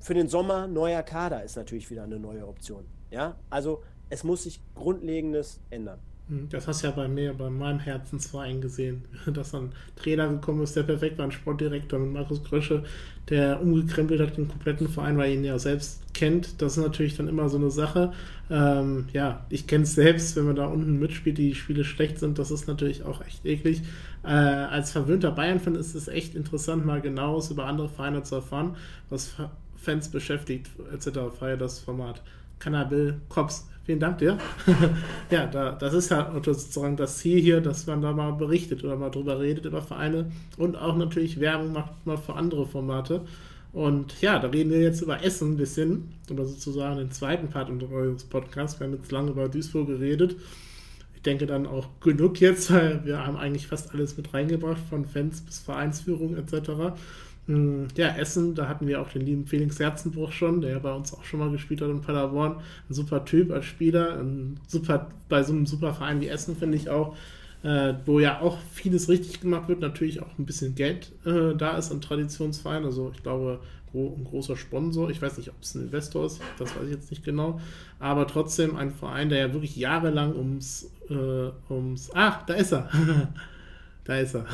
Für den Sommer neuer Kader ist natürlich wieder eine neue Option. Ja, also es muss sich Grundlegendes ändern. Hm, das hast du ja bei mir, bei meinem Herzensverein gesehen, dass ein Trainer gekommen ist, der perfekt war, ein Sportdirektor mit Markus Grösche, der umgekrempelt hat den kompletten Verein, weil er ihn ja selbst kennt. Das ist natürlich dann immer so eine Sache. Ähm, ja, ich kenne es selbst, wenn man da unten mitspielt, die Spiele schlecht sind, das ist natürlich auch echt eklig. Äh, als verwöhnter Bayern-Fan ist es echt interessant, mal genaues über andere Vereine zu erfahren, was Fans beschäftigt, etc. Feier das Format. Cannabis, Cops, vielen Dank dir. ja, da, das ist ja sozusagen das Ziel hier, dass man da mal berichtet oder mal drüber redet über Vereine und auch natürlich Werbung macht mal für andere Formate. Und ja, da reden wir jetzt über Essen ein bisschen, über sozusagen den zweiten Part unseres Podcasts. Wir haben jetzt lange über Duisburg geredet. Ich denke dann auch genug jetzt, weil wir haben eigentlich fast alles mit reingebracht, von Fans bis Vereinsführung etc. Ja, Essen, da hatten wir auch den lieben Felix Herzenbruch schon, der bei uns auch schon mal gespielt hat in Paderborn. Ein super Typ als Spieler, super, bei so einem super Verein wie Essen finde ich auch, äh, wo ja auch vieles richtig gemacht wird, natürlich auch ein bisschen Geld äh, da ist, ein Traditionsverein. Also ich glaube, ein großer Sponsor. Ich weiß nicht, ob es ein Investor ist, das weiß ich jetzt nicht genau. Aber trotzdem ein Verein, der ja wirklich jahrelang ums, äh, ums. Ah, da ist er! Da ist er.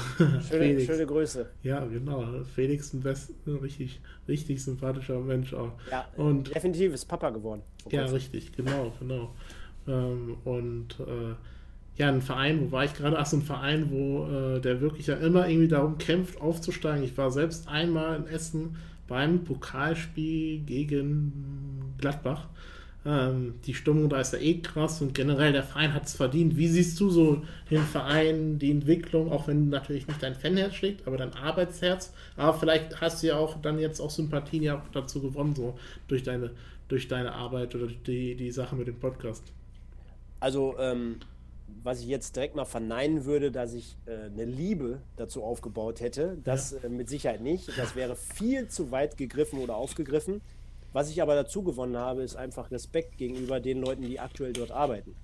Schöne, schöne Grüße. Ja, genau. Felix ein best, richtig, richtig sympathischer Mensch auch. Ja, und, definitiv ist Papa geworden. Ja, richtig, genau, genau. Ähm, und äh, ja, ein Verein, wo war ich gerade? Ach, so ein Verein, wo äh, der wirklich ja immer irgendwie darum kämpft, aufzusteigen. Ich war selbst einmal in Essen beim Pokalspiel gegen Gladbach. Ähm, die Stimmung da ist ja eh krass und generell der Verein hat es verdient. Wie siehst du so den Verein, die Entwicklung, auch wenn natürlich nicht dein Fanherz schlägt, aber dein Arbeitsherz? Aber vielleicht hast du ja auch dann jetzt auch Sympathien ja auch dazu gewonnen, so durch deine, durch deine Arbeit oder die, die Sache mit dem Podcast. Also, ähm, was ich jetzt direkt mal verneinen würde, dass ich äh, eine Liebe dazu aufgebaut hätte, das ja. äh, mit Sicherheit nicht. Das wäre viel zu weit gegriffen oder aufgegriffen. Was ich aber dazu gewonnen habe, ist einfach Respekt gegenüber den Leuten, die aktuell dort arbeiten.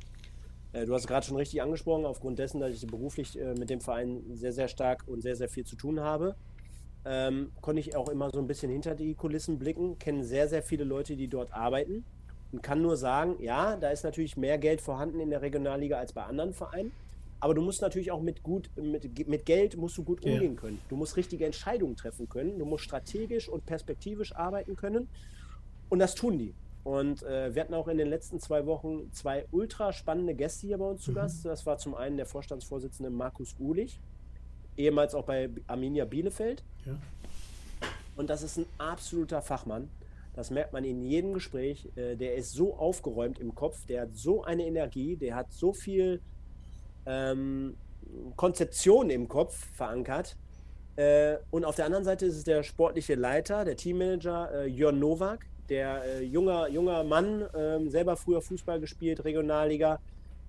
Äh, du hast gerade schon richtig angesprochen, aufgrund dessen, dass ich beruflich äh, mit dem Verein sehr, sehr stark und sehr, sehr viel zu tun habe, ähm, konnte ich auch immer so ein bisschen hinter die Kulissen blicken, kenne sehr, sehr viele Leute, die dort arbeiten und kann nur sagen, ja, da ist natürlich mehr Geld vorhanden in der Regionalliga als bei anderen Vereinen. Aber du musst natürlich auch mit gut, mit, mit Geld musst du gut umgehen ja. können. Du musst richtige Entscheidungen treffen können. Du musst strategisch und perspektivisch arbeiten können. Und das tun die. Und äh, wir hatten auch in den letzten zwei Wochen zwei ultra spannende Gäste hier bei uns zu mhm. Gast. Das war zum einen der Vorstandsvorsitzende Markus Gulich, ehemals auch bei Arminia Bielefeld. Ja. Und das ist ein absoluter Fachmann. Das merkt man in jedem Gespräch. Äh, der ist so aufgeräumt im Kopf, der hat so eine Energie, der hat so viel ähm, Konzeption im Kopf verankert. Äh, und auf der anderen Seite ist es der sportliche Leiter, der Teammanager äh, Jörn Nowak, der äh, junger, junger Mann, äh, selber früher Fußball gespielt, Regionalliga,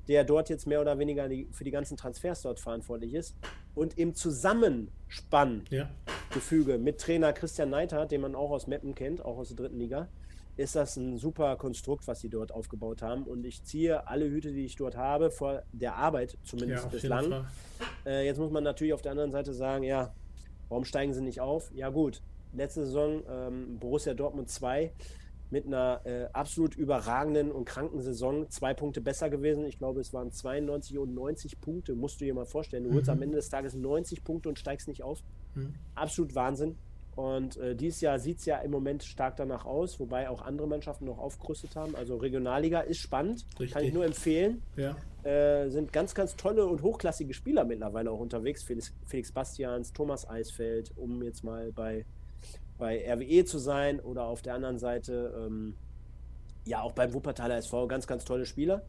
der dort jetzt mehr oder weniger die, für die ganzen Transfers dort verantwortlich ist. Und im Zusammenspann ja. Gefüge mit Trainer Christian Neithardt, den man auch aus Meppen kennt, auch aus der dritten Liga, ist das ein super Konstrukt, was sie dort aufgebaut haben. Und ich ziehe alle Hüte, die ich dort habe, vor der Arbeit, zumindest ja, bislang. Äh, jetzt muss man natürlich auf der anderen Seite sagen, ja, warum steigen sie nicht auf? Ja gut, letzte Saison ähm, Borussia Dortmund 2 mit einer äh, absolut überragenden und kranken Saison zwei Punkte besser gewesen. Ich glaube, es waren 92 und 90 Punkte, musst du dir mal vorstellen. Du holst mhm. am Ende des Tages 90 Punkte und steigst nicht auf. Mhm. Absolut Wahnsinn. Und äh, dieses Jahr sieht es ja im Moment stark danach aus, wobei auch andere Mannschaften noch aufgerüstet haben. Also Regionalliga ist spannend, Richtig. kann ich nur empfehlen. Ja. Äh, sind ganz, ganz tolle und hochklassige Spieler mittlerweile auch unterwegs. Felix, Felix Bastians, Thomas Eisfeld, um jetzt mal bei, bei RWE zu sein. Oder auf der anderen Seite, ähm, ja, auch beim Wuppertaler SV, ganz, ganz tolle Spieler.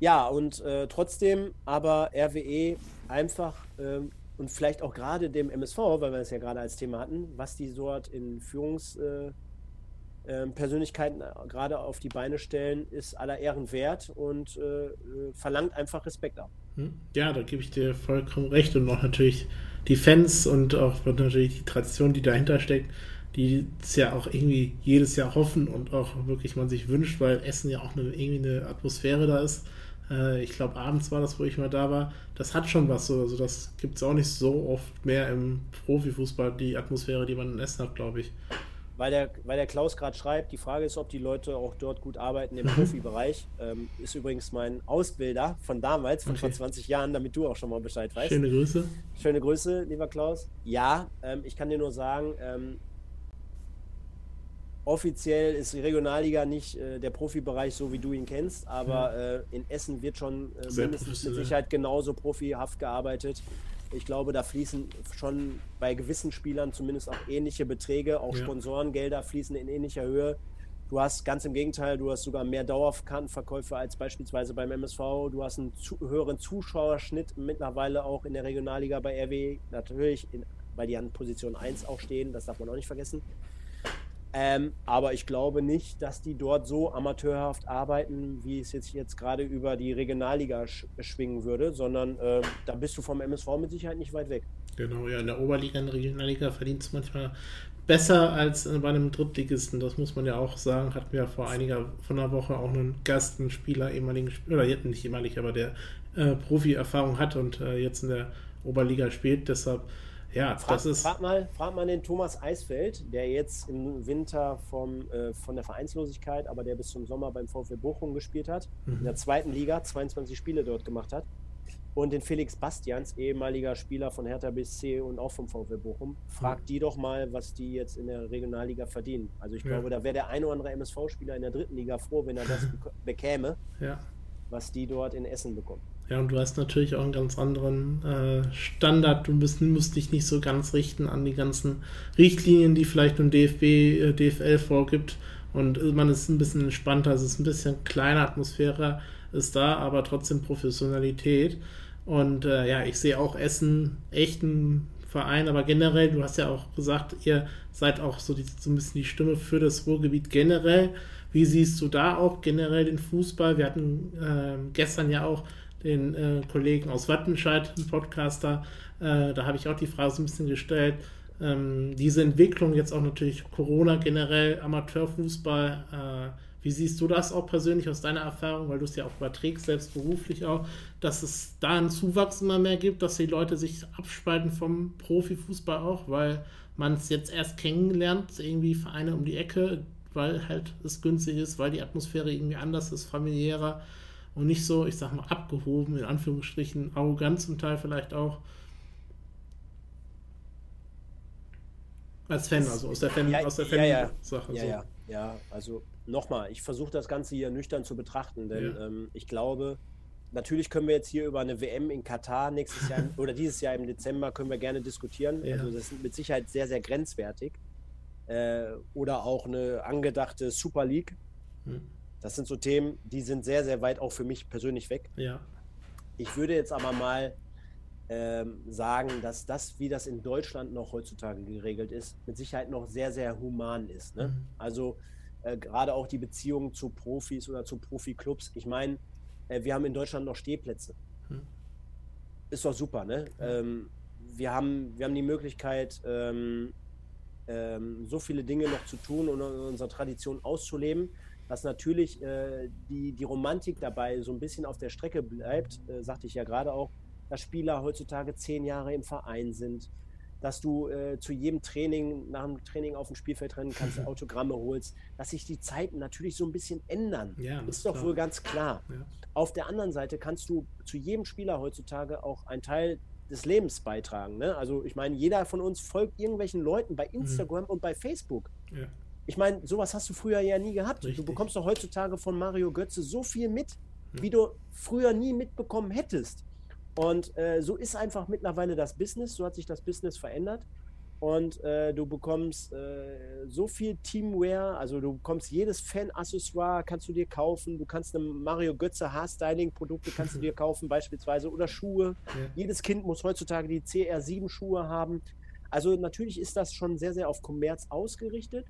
Ja, und äh, trotzdem aber RWE einfach ähm, und vielleicht auch gerade dem MSV, weil wir es ja gerade als Thema hatten, was die dort in Führungspersönlichkeiten äh, äh, gerade auf die Beine stellen, ist aller Ehren wert und äh, verlangt einfach Respekt ab. Hm? Ja, da gebe ich dir vollkommen recht und auch natürlich die Fans und auch natürlich die Tradition, die dahinter steckt, die es ja auch irgendwie jedes Jahr hoffen und auch wirklich man sich wünscht, weil Essen ja auch eine, irgendwie eine Atmosphäre da ist äh, ich glaube, abends war das, wo ich mal da war. Das hat schon was so. Also, das gibt es auch nicht so oft mehr im Profifußball, die Atmosphäre, die man in Essen hat, glaube ich. Weil der, weil der Klaus gerade schreibt, die Frage ist, ob die Leute auch dort gut arbeiten im. Profibereich. Ähm, ist übrigens mein Ausbilder von damals, von okay. vor 20 Jahren, damit du auch schon mal Bescheid weißt. Schöne Grüße. Schöne Grüße, lieber Klaus. Ja, ähm, ich kann dir nur sagen, ähm, Offiziell ist die Regionalliga nicht äh, der Profibereich so, wie du ihn kennst, aber äh, in Essen wird schon äh, mindestens mit Sicherheit genauso profihaft gearbeitet. Ich glaube, da fließen schon bei gewissen Spielern zumindest auch ähnliche Beträge, auch ja. Sponsorengelder fließen in ähnlicher Höhe. Du hast ganz im Gegenteil, du hast sogar mehr Dauerkartenverkäufe als beispielsweise beim MSV. Du hast einen zu, höheren Zuschauerschnitt mittlerweile auch in der Regionalliga bei RW. Natürlich, in, weil die an Position 1 auch stehen, das darf man auch nicht vergessen. Ähm, aber ich glaube nicht, dass die dort so amateurhaft arbeiten, wie es jetzt, jetzt gerade über die Regionalliga sch schwingen würde, sondern äh, da bist du vom MSV mit Sicherheit nicht weit weg. Genau, ja, in der Oberliga, in der Regionalliga verdient es manchmal besser als bei einem Drittligisten. Das muss man ja auch sagen. Hatten wir vor einiger, von einer Woche auch einen Gast, einen Spieler, ehemaligen Spieler, oder nicht ehemalig, aber der äh, Profi-Erfahrung hat und äh, jetzt in der Oberliga spielt. Deshalb ja, frag, das ist. Frag mal, frag mal den Thomas Eisfeld, der jetzt im Winter vom, äh, von der Vereinslosigkeit, aber der bis zum Sommer beim VfL Bochum gespielt hat, mhm. in der zweiten Liga 22 Spiele dort gemacht hat. Und den Felix Bastians, ehemaliger Spieler von Hertha BSC und auch vom VfL Bochum. Frag mhm. die doch mal, was die jetzt in der Regionalliga verdienen. Also ich ja. glaube, da wäre der ein oder andere MSV-Spieler in der dritten Liga froh, wenn er das bekäme, ja. was die dort in Essen bekommen. Ja, und du hast natürlich auch einen ganz anderen äh, Standard. Du bist, musst dich nicht so ganz richten an die ganzen Richtlinien, die vielleicht ein DFB, äh, DFL vorgibt. Und man ist ein bisschen entspannter, es ist ein bisschen kleiner, Atmosphäre ist da, aber trotzdem Professionalität. Und äh, ja, ich sehe auch Essen echt ein Verein, aber generell, du hast ja auch gesagt, ihr seid auch so, die, so ein bisschen die Stimme für das Ruhrgebiet generell. Wie siehst du da auch generell den Fußball? Wir hatten äh, gestern ja auch den äh, Kollegen aus Wattenscheid, einen Podcaster. Äh, da habe ich auch die Frage so ein bisschen gestellt. Ähm, diese Entwicklung jetzt auch natürlich Corona generell, Amateurfußball, äh, wie siehst du das auch persönlich aus deiner Erfahrung, weil du es ja auch überträgst, selbst beruflich auch, dass es da einen Zuwachs immer mehr gibt, dass die Leute sich abspalten vom Profifußball auch, weil man es jetzt erst kennenlernt, irgendwie Vereine um die Ecke, weil halt es günstig ist, weil die Atmosphäre irgendwie anders ist, familiärer und nicht so, ich sag mal, abgehoben, in Anführungsstrichen, arrogant zum Teil vielleicht auch. Als Fan, also aus der Fan, ja, aus der Fan ja, ja. Sache. Ja, so. ja, ja, also nochmal, ich versuche das Ganze hier nüchtern zu betrachten, denn ja. ähm, ich glaube, natürlich können wir jetzt hier über eine WM in Katar nächstes Jahr oder dieses Jahr im Dezember können wir gerne diskutieren. Ja. Also das ist mit Sicherheit sehr, sehr grenzwertig. Äh, oder auch eine angedachte Super League. Hm. Das sind so Themen, die sind sehr, sehr weit auch für mich persönlich weg. Ja. Ich würde jetzt aber mal ähm, sagen, dass das, wie das in Deutschland noch heutzutage geregelt ist, mit Sicherheit noch sehr, sehr human ist. Ne? Mhm. Also äh, gerade auch die Beziehungen zu Profis oder zu Profiklubs. Ich meine, äh, wir haben in Deutschland noch Stehplätze. Mhm. Ist doch super, ne? Mhm. Ähm, wir, haben, wir haben die Möglichkeit, ähm, ähm, so viele Dinge noch zu tun und unsere Tradition auszuleben dass natürlich äh, die, die Romantik dabei so ein bisschen auf der Strecke bleibt, äh, sagte ich ja gerade auch, dass Spieler heutzutage zehn Jahre im Verein sind, dass du äh, zu jedem Training, nach dem Training auf dem Spielfeld rennen kannst, Autogramme holst, dass sich die Zeiten natürlich so ein bisschen ändern. Ja, ist doch klar. wohl ganz klar. Ja. Auf der anderen Seite kannst du zu jedem Spieler heutzutage auch einen Teil des Lebens beitragen. Ne? Also ich meine, jeder von uns folgt irgendwelchen Leuten bei mhm. Instagram mhm. und bei Facebook. Ja. Ich meine, sowas hast du früher ja nie gehabt. Richtig. Du bekommst doch heutzutage von Mario Götze so viel mit, mhm. wie du früher nie mitbekommen hättest. Und äh, so ist einfach mittlerweile das Business, so hat sich das Business verändert und äh, du bekommst äh, so viel Teamwear, also du bekommst jedes Fan-Accessoire, kannst du dir kaufen, du kannst eine Mario Götze Haarstyling-Produkte kannst du dir kaufen beispielsweise oder Schuhe. Ja. Jedes Kind muss heutzutage die CR7-Schuhe haben. Also natürlich ist das schon sehr, sehr auf Kommerz ausgerichtet,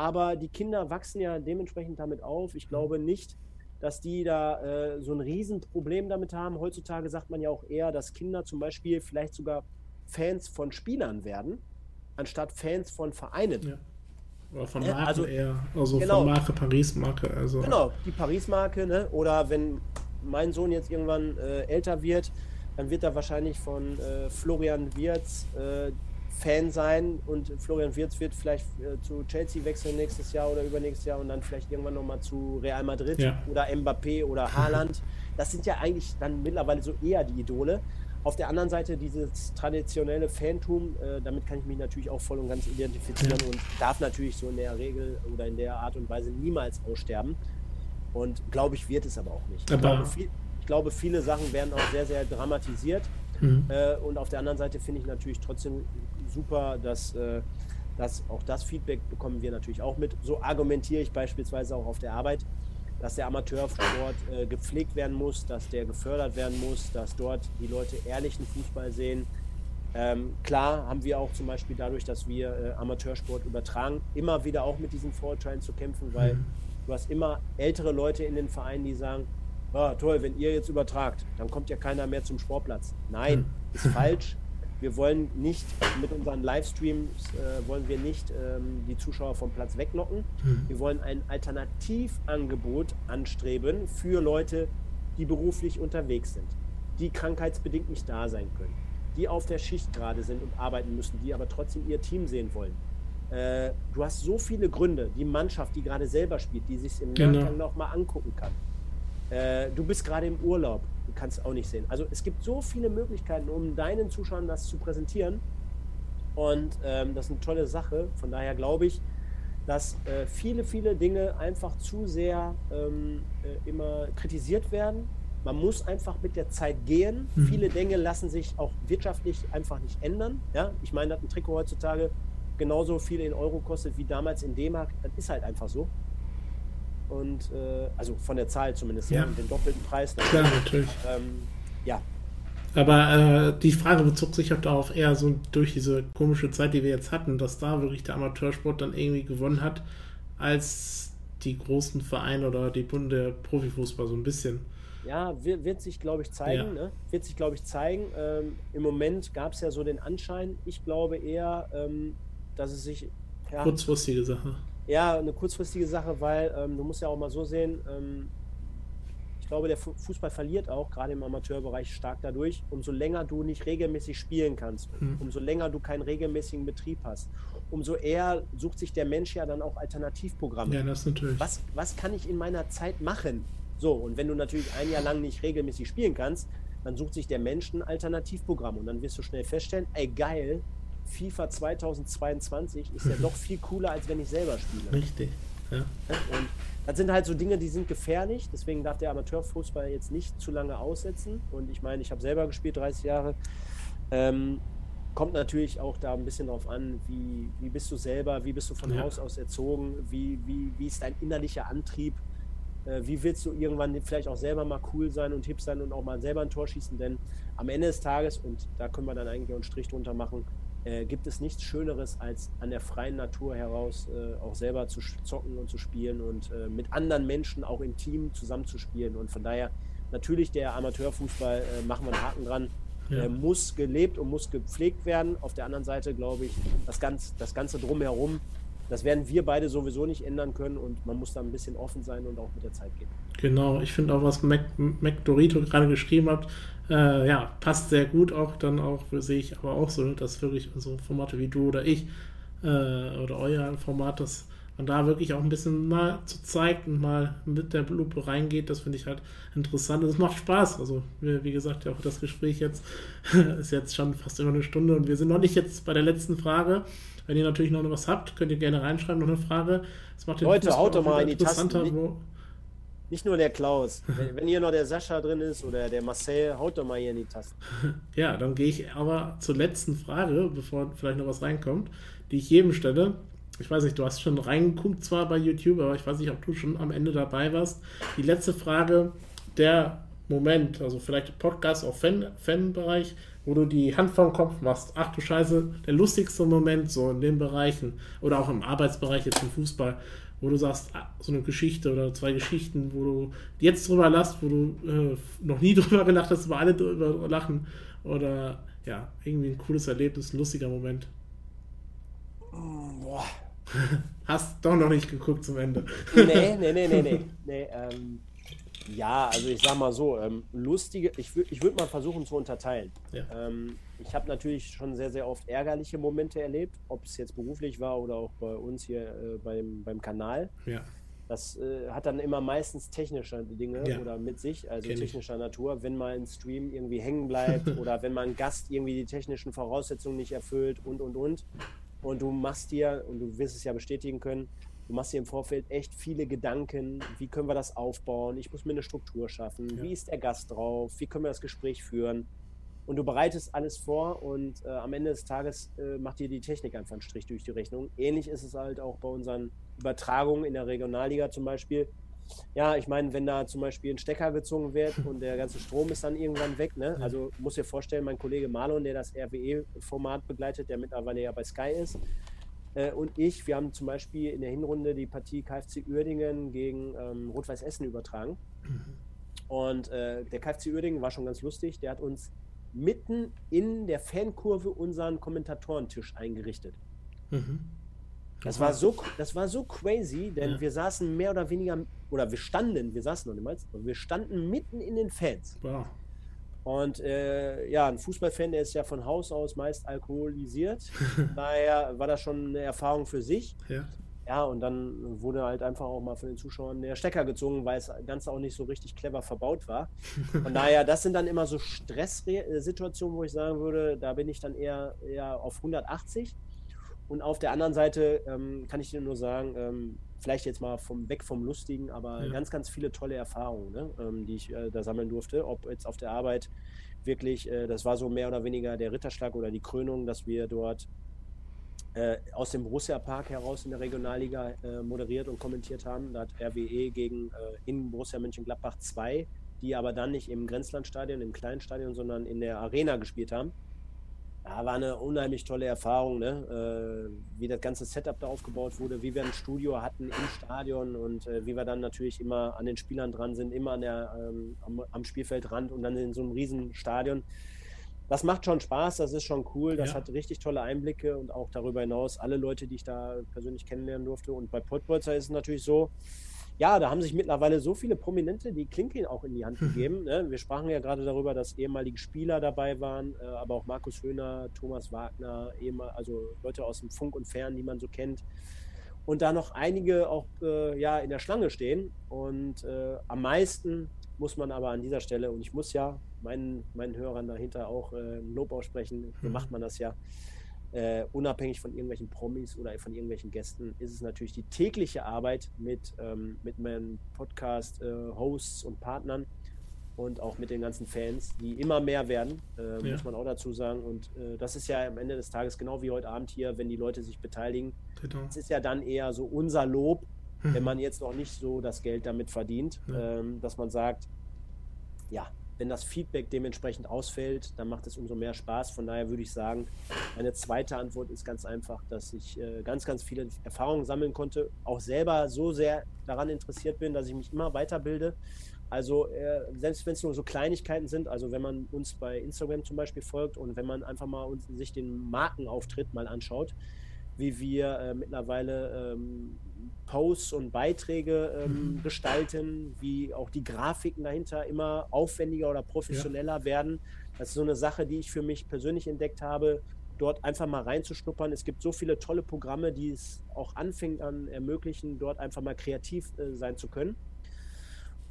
aber die Kinder wachsen ja dementsprechend damit auf. Ich glaube nicht, dass die da äh, so ein Riesenproblem damit haben. Heutzutage sagt man ja auch eher, dass Kinder zum Beispiel vielleicht sogar Fans von Spielern werden anstatt Fans von Vereinen. Ja. Oder von Marken also, eher. Also genau. von Marke, Paris-Marke. Also. Genau, die Paris-Marke. Ne? Oder wenn mein Sohn jetzt irgendwann äh, älter wird, dann wird er wahrscheinlich von äh, Florian Wirz äh, Fan sein und Florian Wirz wird vielleicht äh, zu Chelsea wechseln nächstes Jahr oder übernächstes Jahr und dann vielleicht irgendwann nochmal zu Real Madrid ja. oder Mbappé oder Haaland. Das sind ja eigentlich dann mittlerweile so eher die Idole. Auf der anderen Seite dieses traditionelle Fantum, äh, damit kann ich mich natürlich auch voll und ganz identifizieren ja. und darf natürlich so in der Regel oder in der Art und Weise niemals aussterben. Und glaube ich, wird es aber auch nicht. Ich glaube, viel, ich glaube, viele Sachen werden auch sehr, sehr dramatisiert. Mhm. Äh, und auf der anderen Seite finde ich natürlich trotzdem super, dass, äh, dass auch das Feedback bekommen wir natürlich auch mit. So argumentiere ich beispielsweise auch auf der Arbeit dass der Amateursport äh, gepflegt werden muss, dass der gefördert werden muss, dass dort die Leute ehrlichen Fußball sehen. Ähm, klar haben wir auch zum Beispiel dadurch, dass wir äh, Amateursport übertragen, immer wieder auch mit diesen Vorurteilen zu kämpfen, weil mhm. du hast immer ältere Leute in den Vereinen, die sagen, oh, toll, wenn ihr jetzt übertragt, dann kommt ja keiner mehr zum Sportplatz. Nein, mhm. ist falsch. Wir wollen nicht mit unseren Livestreams, äh, wollen wir nicht ähm, die Zuschauer vom Platz weglocken. Mhm. Wir wollen ein Alternativangebot anstreben für Leute, die beruflich unterwegs sind, die krankheitsbedingt nicht da sein können, die auf der Schicht gerade sind und arbeiten müssen, die aber trotzdem ihr Team sehen wollen. Äh, du hast so viele Gründe, die Mannschaft, die gerade selber spielt, die sich im genau. Nachgang noch mal angucken kann. Äh, du bist gerade im Urlaub, du kannst auch nicht sehen. Also es gibt so viele Möglichkeiten, um deinen Zuschauern das zu präsentieren. Und ähm, das ist eine tolle Sache. Von daher glaube ich, dass äh, viele, viele Dinge einfach zu sehr ähm, äh, immer kritisiert werden. Man muss einfach mit der Zeit gehen. Mhm. Viele Dinge lassen sich auch wirtschaftlich einfach nicht ändern. Ja? Ich meine, dass ein Trikot heutzutage genauso viel in Euro kostet wie damals in D-Mark. Das ist halt einfach so. Und äh, also von der Zahl zumindest, ja, ja den doppelten Preis. Klar, natürlich. Ähm, ja. Aber äh, die Frage bezog sich auch darauf eher so durch diese komische Zeit, die wir jetzt hatten, dass da wirklich der Amateursport dann irgendwie gewonnen hat, als die großen Vereine oder die Bunde Profifußball so ein bisschen. Ja, wird, wird sich, glaube ich, zeigen. Ja. Ne? Wird sich, glaube ich, zeigen. Ähm, Im Moment gab es ja so den Anschein. Ich glaube eher, ähm, dass es sich. Ja, Kurzfristige Sache ja, eine kurzfristige Sache, weil ähm, du musst ja auch mal so sehen, ähm, ich glaube, der Fußball verliert auch, gerade im Amateurbereich, stark dadurch. Umso länger du nicht regelmäßig spielen kannst, mhm. umso länger du keinen regelmäßigen Betrieb hast, umso eher sucht sich der Mensch ja dann auch Alternativprogramme. Ja, das natürlich. Was, was kann ich in meiner Zeit machen? So, und wenn du natürlich ein Jahr lang nicht regelmäßig spielen kannst, dann sucht sich der Mensch ein Alternativprogramm und dann wirst du schnell feststellen, ey geil, FIFA 2022 ist ja doch viel cooler, als wenn ich selber spiele. Richtig. Ja. Und das sind halt so Dinge, die sind gefährlich. Deswegen darf der Amateurfußball jetzt nicht zu lange aussetzen. Und ich meine, ich habe selber gespielt, 30 Jahre. Ähm, kommt natürlich auch da ein bisschen drauf an, wie, wie bist du selber, wie bist du von ja. Haus aus erzogen, wie, wie, wie ist dein innerlicher Antrieb, äh, wie willst du irgendwann vielleicht auch selber mal cool sein und hip sein und auch mal selber ein Tor schießen, denn am Ende des Tages, und da können wir dann eigentlich auch einen Strich drunter machen, äh, gibt es nichts Schöneres, als an der freien Natur heraus äh, auch selber zu zocken und zu spielen und äh, mit anderen Menschen auch im Team zusammenzuspielen. Und von daher natürlich der Amateurfußball, äh, machen wir einen Haken dran, ja. muss gelebt und muss gepflegt werden. Auf der anderen Seite glaube ich, das, ganz, das Ganze drumherum das werden wir beide sowieso nicht ändern können und man muss da ein bisschen offen sein und auch mit der Zeit gehen. Genau, ich finde auch, was Mac, Mac Dorito gerade geschrieben hat, äh, ja, passt sehr gut auch dann auch, sehe ich aber auch so, dass wirklich so Formate wie du oder ich äh, oder euer Format, das und da wirklich auch ein bisschen mal zu zeigt und mal mit der Lupe reingeht, das finde ich halt interessant. Und es macht Spaß. Also, wie gesagt, auch das Gespräch jetzt ist jetzt schon fast über eine Stunde und wir sind noch nicht jetzt bei der letzten Frage. Wenn ihr natürlich noch was habt, könnt ihr gerne reinschreiben, noch eine Frage. Das macht den Leute, haut doch mal in die Tasten. Wo, nicht nur der Klaus. wenn, wenn, hier noch der Sascha drin ist oder der Marcel, haut doch mal hier in die Tasten. Ja, dann gehe ich aber zur letzten Frage, bevor vielleicht noch was reinkommt, die ich jedem stelle. Ich weiß nicht, du hast schon reingeguckt zwar bei YouTube, aber ich weiß nicht, ob du schon am Ende dabei warst. Die letzte Frage, der Moment, also vielleicht Podcast auf Fan, Fanbereich, wo du die Hand vom Kopf machst. Ach du Scheiße, der lustigste Moment so in den Bereichen oder auch im Arbeitsbereich jetzt im Fußball, wo du sagst, ah, so eine Geschichte oder zwei Geschichten, wo du jetzt drüber lachst, wo du äh, noch nie drüber gelacht hast, wo alle drüber lachen oder ja, irgendwie ein cooles Erlebnis, ein lustiger Moment. Boah. Hast doch noch nicht geguckt zum Ende. Nee, nee, nee, nee, nee. nee ähm, ja, also ich sag mal so, ähm, lustige, ich, ich würde mal versuchen zu unterteilen. Ja. Ähm, ich habe natürlich schon sehr, sehr oft ärgerliche Momente erlebt, ob es jetzt beruflich war oder auch bei uns hier äh, beim, beim Kanal. Ja. Das äh, hat dann immer meistens technische Dinge ja. oder mit sich, also Kenn technischer ich. Natur, wenn mal ein Stream irgendwie hängen bleibt oder wenn mal ein Gast irgendwie die technischen Voraussetzungen nicht erfüllt und und und. Und du machst dir, und du wirst es ja bestätigen können, du machst dir im Vorfeld echt viele Gedanken, wie können wir das aufbauen, ich muss mir eine Struktur schaffen, ja. wie ist der Gast drauf, wie können wir das Gespräch führen. Und du bereitest alles vor und äh, am Ende des Tages äh, macht dir die Technik einfach einen Strich durch die Rechnung. Ähnlich ist es halt auch bei unseren Übertragungen in der Regionalliga zum Beispiel. Ja, ich meine, wenn da zum Beispiel ein Stecker gezogen wird und der ganze Strom ist dann irgendwann weg, ne? Also muss dir vorstellen, mein Kollege Marlon, der das RWE-Format begleitet, der mittlerweile ja bei Sky ist, äh, und ich, wir haben zum Beispiel in der Hinrunde die Partie KfC Uerdingen gegen ähm, Rot-Weiß Essen übertragen. Mhm. Und äh, der KfC Uerdingen war schon ganz lustig. Der hat uns mitten in der Fankurve unseren Kommentatorentisch eingerichtet. Mhm. Das war so, das war so crazy, denn ja. wir saßen mehr oder weniger, oder wir standen, wir saßen noch niemals, wir standen mitten in den Fans. Wow. Und äh, ja, ein Fußballfan, der ist ja von Haus aus meist alkoholisiert. Daher war das schon eine Erfahrung für sich. Ja. Ja, und dann wurde halt einfach auch mal von den Zuschauern der Stecker gezogen, weil es ganz auch nicht so richtig clever verbaut war. Von daher, das sind dann immer so Stresssituationen, wo ich sagen würde, da bin ich dann eher, eher auf 180. Und auf der anderen Seite ähm, kann ich dir nur sagen, ähm, vielleicht jetzt mal vom, weg vom Lustigen, aber ja. ganz, ganz viele tolle Erfahrungen, ne, ähm, die ich äh, da sammeln durfte. Ob jetzt auf der Arbeit wirklich, äh, das war so mehr oder weniger der Ritterschlag oder die Krönung, dass wir dort äh, aus dem Borussia Park heraus in der Regionalliga äh, moderiert und kommentiert haben. Da hat RWE gegen äh, in Borussia Mönchengladbach 2, die aber dann nicht im Grenzlandstadion, im kleinen Stadion, sondern in der Arena gespielt haben. Ja, war eine unheimlich tolle Erfahrung, ne? Äh, wie das ganze Setup da aufgebaut wurde, wie wir ein Studio hatten im Stadion und äh, wie wir dann natürlich immer an den Spielern dran sind, immer an der, ähm, am, am, Spielfeldrand und dann in so einem riesen Stadion. Das macht schon Spaß, das ist schon cool, das ja. hat richtig tolle Einblicke und auch darüber hinaus alle Leute, die ich da persönlich kennenlernen durfte. Und bei Pottbolzer ist es natürlich so, ja, da haben sich mittlerweile so viele Prominente die Klinke auch in die Hand gegeben. Ne? Wir sprachen ja gerade darüber, dass ehemalige Spieler dabei waren, äh, aber auch Markus Höhner, Thomas Wagner, also Leute aus dem Funk und Fern, die man so kennt. Und da noch einige auch äh, ja, in der Schlange stehen. Und äh, am meisten muss man aber an dieser Stelle, und ich muss ja meinen, meinen Hörern dahinter auch äh, Lob aussprechen, so mhm. macht man das ja äh, unabhängig von irgendwelchen Promis oder von irgendwelchen Gästen, ist es natürlich die tägliche Arbeit mit, ähm, mit meinen Podcast-Hosts äh, und Partnern und auch mit den ganzen Fans, die immer mehr werden, äh, ja. muss man auch dazu sagen. Und äh, das ist ja am Ende des Tages genau wie heute Abend hier, wenn die Leute sich beteiligen. Genau. Das ist ja dann eher so unser Lob, mhm. wenn man jetzt noch nicht so das Geld damit verdient, ja. ähm, dass man sagt, ja, wenn das Feedback dementsprechend ausfällt, dann macht es umso mehr Spaß. Von daher würde ich sagen, meine zweite Antwort ist ganz einfach, dass ich äh, ganz, ganz viele Erfahrungen sammeln konnte, auch selber so sehr daran interessiert bin, dass ich mich immer weiterbilde. Also äh, selbst wenn es nur so Kleinigkeiten sind, also wenn man uns bei Instagram zum Beispiel folgt und wenn man einfach mal uns, sich den Markenauftritt mal anschaut, wie wir äh, mittlerweile ähm, Posts und Beiträge ähm, mhm. gestalten, wie auch die Grafiken dahinter immer aufwendiger oder professioneller ja. werden. Das ist so eine Sache, die ich für mich persönlich entdeckt habe. dort einfach mal reinzuschnuppern. Es gibt so viele tolle Programme, die es auch Anfängern ermöglichen, dort einfach mal kreativ äh, sein zu können.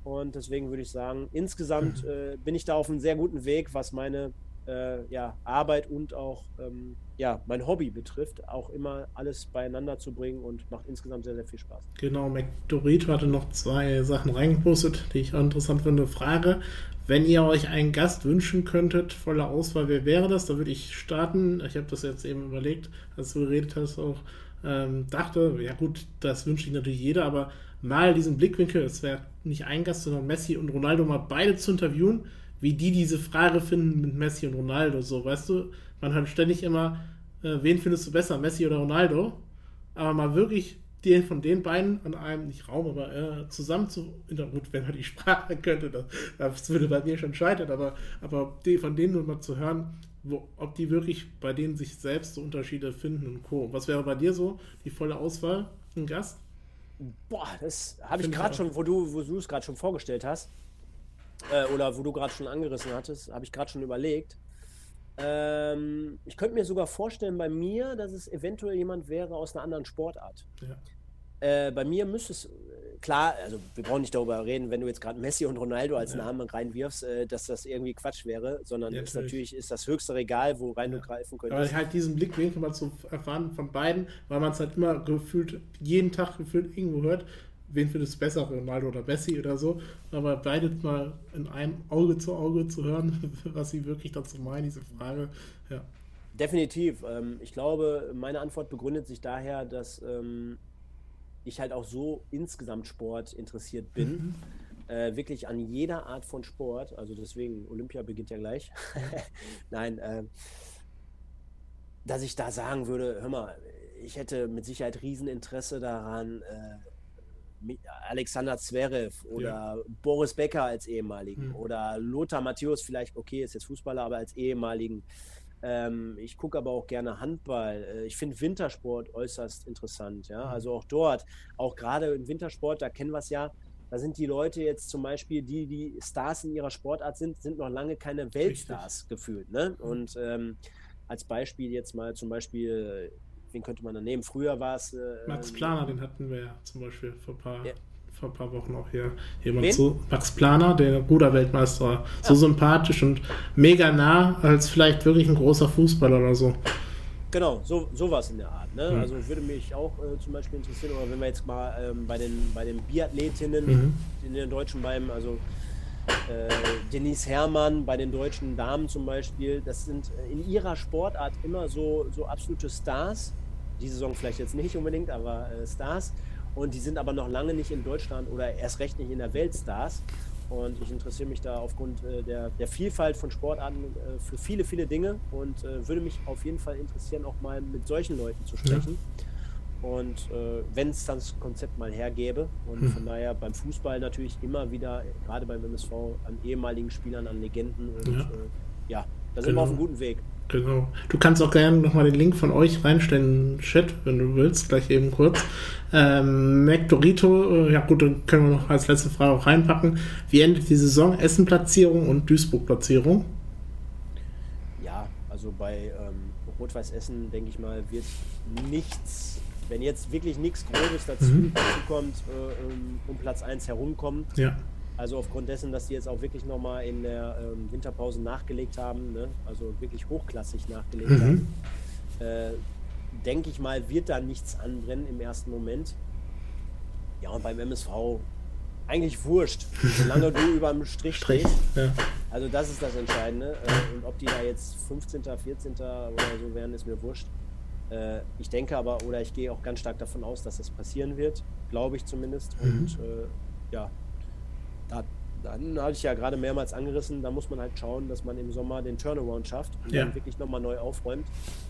Und deswegen würde ich sagen, insgesamt mhm. äh, bin ich da auf einem sehr guten Weg, was meine äh, ja, Arbeit und auch ähm, ja, mein Hobby betrifft, auch immer alles beieinander zu bringen und macht insgesamt sehr, sehr viel Spaß. Genau, McDorito hatte noch zwei Sachen reingepostet, die ich auch interessant finde. Frage, wenn ihr euch einen Gast wünschen könntet, voller Auswahl, wer wäre das? Da würde ich starten. Ich habe das jetzt eben überlegt, als du geredet hast, auch ähm, dachte, ja gut, das wünsche ich natürlich jeder, aber mal diesen Blickwinkel, es wäre nicht ein Gast, sondern Messi und Ronaldo mal beide zu interviewen, wie die diese Frage finden mit Messi und Ronaldo. So, weißt du, man hört ständig immer, äh, wen findest du besser, Messi oder Ronaldo? Aber mal wirklich den von den beiden an einem, nicht Raum, aber äh, zusammen zu, gut, wenn man die Sprache könnte, das, das würde bei mir schon scheitern, aber, aber die, von denen nur mal zu hören, wo, ob die wirklich bei denen sich selbst so Unterschiede finden und Co. Was wäre bei dir so die volle Auswahl, ein Gast? Boah, das habe ich gerade schon, wo du, wo du es gerade schon vorgestellt hast, äh, oder wo du gerade schon angerissen hattest, habe ich gerade schon überlegt. Ähm, ich könnte mir sogar vorstellen bei mir, dass es eventuell jemand wäre aus einer anderen Sportart. Ja. Äh, bei mir müsste es, klar, also wir brauchen nicht darüber reden, wenn du jetzt gerade Messi und Ronaldo als ja. Namen reinwirfst, äh, dass das irgendwie Quatsch wäre, sondern ja, ist natürlich ist das höchste Regal, wo rein ja. du greifen könntest. Aber halt diesen Blickwinkel mal zu erfahren von beiden, weil man es halt immer gefühlt, jeden Tag gefühlt irgendwo hört, wen findest du besser, Ronaldo oder Messi oder so, aber beide mal in einem Auge zu Auge zu hören, was sie wirklich dazu meinen, diese Frage, ja. Definitiv. Ähm, ich glaube, meine Antwort begründet sich daher, dass ähm, ich halt auch so insgesamt Sport interessiert bin. Mhm. Äh, wirklich an jeder Art von Sport. Also deswegen, Olympia beginnt ja gleich. Nein, äh, dass ich da sagen würde, hör mal, ich hätte mit Sicherheit Rieseninteresse daran, äh, Alexander Zverev oder ja. Boris Becker als ehemaligen mhm. oder Lothar Matthäus vielleicht, okay, ist jetzt Fußballer, aber als ehemaligen ähm, ich gucke aber auch gerne Handball. Äh, ich finde Wintersport äußerst interessant. Ja? Mhm. Also auch dort, auch gerade im Wintersport, da kennen wir es ja, da sind die Leute jetzt zum Beispiel, die, die Stars in ihrer Sportart sind, sind noch lange keine Weltstars Richtig. gefühlt. Ne? Mhm. Und ähm, als Beispiel jetzt mal zum Beispiel, wen könnte man da nehmen? Früher war es. Äh, Max Planer, den hatten wir ja zum Beispiel vor ein paar. Ja vor ein paar Wochen auch hier jemand Wen? zu. Max Planer, der Ruderweltmeister. So sympathisch und mega nah, als vielleicht wirklich ein großer Fußballer oder so. Genau, so, sowas in der Art. Ne? Mhm. Also würde mich auch äh, zum Beispiel interessieren, oder wenn wir jetzt mal ähm, bei, den, bei den Biathletinnen mhm. in den deutschen beiden, also Denise Herrmann bei den deutschen Damen zum Beispiel, das sind äh, in ihrer Sportart immer so, so absolute Stars. Die Saison vielleicht jetzt nicht unbedingt, aber äh, Stars. Und die sind aber noch lange nicht in Deutschland oder erst recht nicht in der Welt Stars. Und ich interessiere mich da aufgrund äh, der, der Vielfalt von Sportarten äh, für viele, viele Dinge und äh, würde mich auf jeden Fall interessieren, auch mal mit solchen Leuten zu sprechen. Ja. Und äh, wenn es das Konzept mal hergäbe. Und hm. von daher beim Fußball natürlich immer wieder, gerade beim MSV, an ehemaligen Spielern, an Legenden. Und ja, äh, ja da sind genau. wir auf einem guten Weg. Genau. Du kannst auch gerne nochmal den Link von euch reinstellen in den Chat, wenn du willst, gleich eben kurz. Ähm, McDorito, äh, ja gut, dann können wir noch als letzte Frage auch reinpacken. Wie endet die Saison? Essen-Platzierung und Duisburg-Platzierung? Ja, also bei ähm, Rot-Weiß Essen, denke ich mal, wird nichts, wenn jetzt wirklich nichts Grobes dazu, mhm. dazu kommt, äh, um Platz 1 herumkommen. Ja also aufgrund dessen, dass die jetzt auch wirklich nochmal in der ähm, Winterpause nachgelegt haben, ne? also wirklich hochklassig nachgelegt mhm. haben, äh, denke ich mal, wird da nichts anbrennen im ersten Moment. Ja, und beim MSV eigentlich wurscht, solange du über dem Strich, Strich stehst. Ja. Also das ist das Entscheidende. Äh, und ob die da jetzt 15., 14. oder so werden, ist mir wurscht. Äh, ich denke aber, oder ich gehe auch ganz stark davon aus, dass das passieren wird, glaube ich zumindest. Mhm. Und äh, ja, da, dann hatte ich ja gerade mehrmals angerissen, da muss man halt schauen, dass man im Sommer den Turnaround schafft und ja. dann wirklich nochmal neu aufräumt.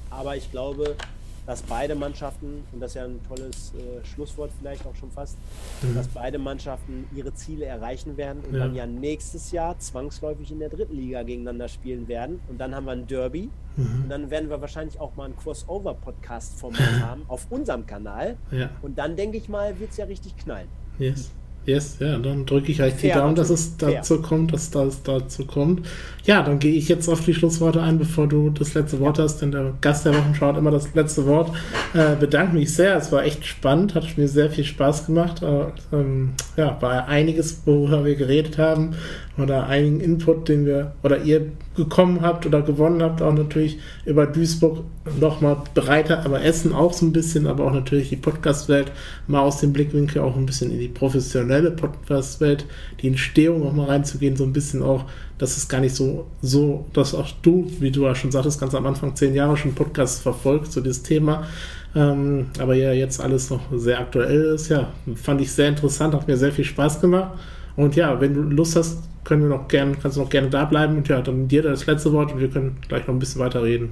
Aber ich glaube, dass beide Mannschaften, und das ist ja ein tolles äh, Schlusswort vielleicht auch schon fast, mhm. dass beide Mannschaften ihre Ziele erreichen werden und ja. dann ja nächstes Jahr zwangsläufig in der dritten Liga gegeneinander spielen werden. Und dann haben wir ein Derby. Mhm. Und dann werden wir wahrscheinlich auch mal ein Crossover-Podcast-Format haben auf unserem Kanal. Ja. Und dann denke ich mal, wird es ja richtig knallen. Yes. Yes, ja, dann drücke ich euch die Daumen, dass es dazu kommt, dass das dazu kommt. Ja, dann gehe ich jetzt auf die Schlussworte ein, bevor du das letzte Wort hast, denn der Gast der Wochen schaut immer das letzte Wort. Äh, bedanke mich sehr, es war echt spannend, hat mir sehr viel Spaß gemacht. Äh, ähm, ja, war einiges, worüber wir geredet haben oder einigen Input, den wir oder ihr bekommen habt oder gewonnen habt, auch natürlich über Duisburg nochmal breiter, aber Essen auch so ein bisschen, aber auch natürlich die Podcast-Welt mal aus dem Blickwinkel auch ein bisschen in die professionelle Podcast-Welt, die Entstehung auch mal reinzugehen, so ein bisschen auch, dass es gar nicht so, so, dass auch du, wie du ja schon sagtest, ganz am Anfang zehn Jahre schon Podcast verfolgt, so dieses Thema, ähm, aber ja, jetzt alles noch sehr aktuell ist, ja, fand ich sehr interessant, hat mir sehr viel Spaß gemacht. Und ja, wenn du Lust hast, können wir noch gerne, kannst du noch gerne da bleiben und ja, dann dir das letzte Wort und wir können gleich noch ein bisschen weiter reden.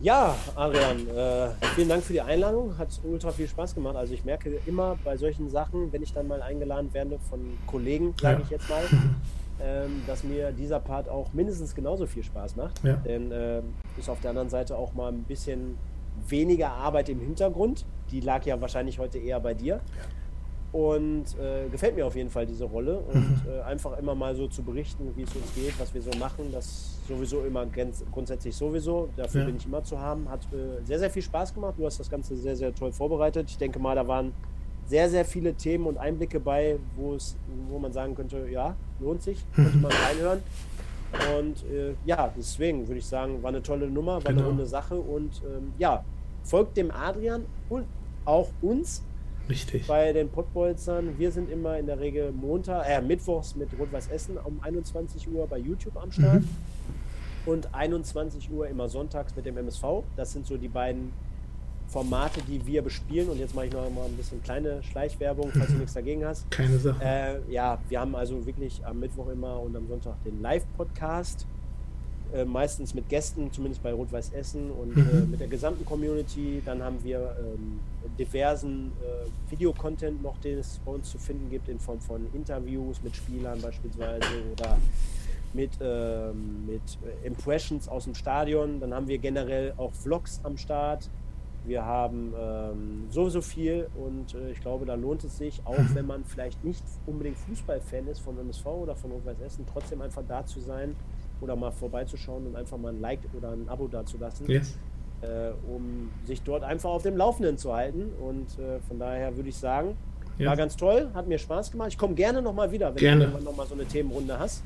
Ja, Adrian, äh, vielen Dank für die Einladung. Hat ultra viel Spaß gemacht. Also ich merke immer bei solchen Sachen, wenn ich dann mal eingeladen werde von Kollegen, sage ja. ich jetzt mal, ähm, dass mir dieser Part auch mindestens genauso viel Spaß macht. Ja. Denn äh, ist auf der anderen Seite auch mal ein bisschen weniger Arbeit im Hintergrund. Die lag ja wahrscheinlich heute eher bei dir. Ja. Und äh, gefällt mir auf jeden Fall diese Rolle. Und mhm. äh, einfach immer mal so zu berichten, wie es uns geht, was wir so machen, das sowieso immer grundsätzlich sowieso. Dafür ja. bin ich immer zu haben. Hat äh, sehr, sehr viel Spaß gemacht. Du hast das Ganze sehr, sehr toll vorbereitet. Ich denke mal, da waren sehr, sehr viele Themen und Einblicke bei, wo es, wo man sagen könnte, ja, lohnt sich, könnte man reinhören. Und äh, ja, deswegen würde ich sagen, war eine tolle Nummer, war genau. eine runde Sache. Und ähm, ja, folgt dem Adrian und auch uns Richtig. Bei den Pottbolzern, wir sind immer in der Regel Montag, äh, Mittwochs mit Rot-Weiß Essen um 21 Uhr bei YouTube am Start. Mhm. Und 21 Uhr immer sonntags mit dem MSV. Das sind so die beiden Formate, die wir bespielen. Und jetzt mache ich noch mal ein bisschen kleine Schleichwerbung, falls du nichts dagegen hast. Keine Sache. Äh, ja, wir haben also wirklich am Mittwoch immer und am Sonntag den Live-Podcast. Äh, meistens mit Gästen, zumindest bei Rot-Weiß Essen und mhm. äh, mit der gesamten Community. Dann haben wir ähm, diversen äh, Videocontent noch, den es bei uns zu finden gibt, in Form von Interviews mit Spielern beispielsweise oder mit, ähm, mit Impressions aus dem Stadion. Dann haben wir generell auch Vlogs am Start. Wir haben ähm, sowieso viel und äh, ich glaube, da lohnt es sich, auch wenn man vielleicht nicht unbedingt Fußballfan ist von MSV oder von Rot-Weiß Essen, trotzdem einfach da zu sein oder mal vorbeizuschauen und einfach mal ein Like oder ein Abo dazulassen, yes. äh, um sich dort einfach auf dem Laufenden zu halten. Und äh, von daher würde ich sagen, ja. war ganz toll, hat mir Spaß gemacht. Ich komme gerne nochmal wieder, wenn gerne. du nochmal so eine Themenrunde hast.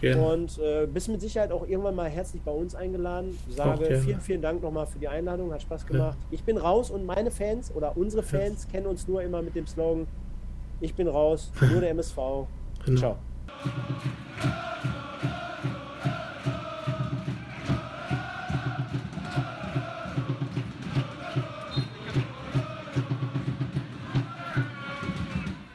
Gerne. Und äh, bist mit Sicherheit auch irgendwann mal herzlich bei uns eingeladen. Ich sage vielen, vielen Dank nochmal für die Einladung, hat Spaß gemacht. Ja. Ich bin raus und meine Fans oder unsere Fans ja. kennen uns nur immer mit dem Slogan: Ich bin raus, nur der MSV. Genau. Ciao.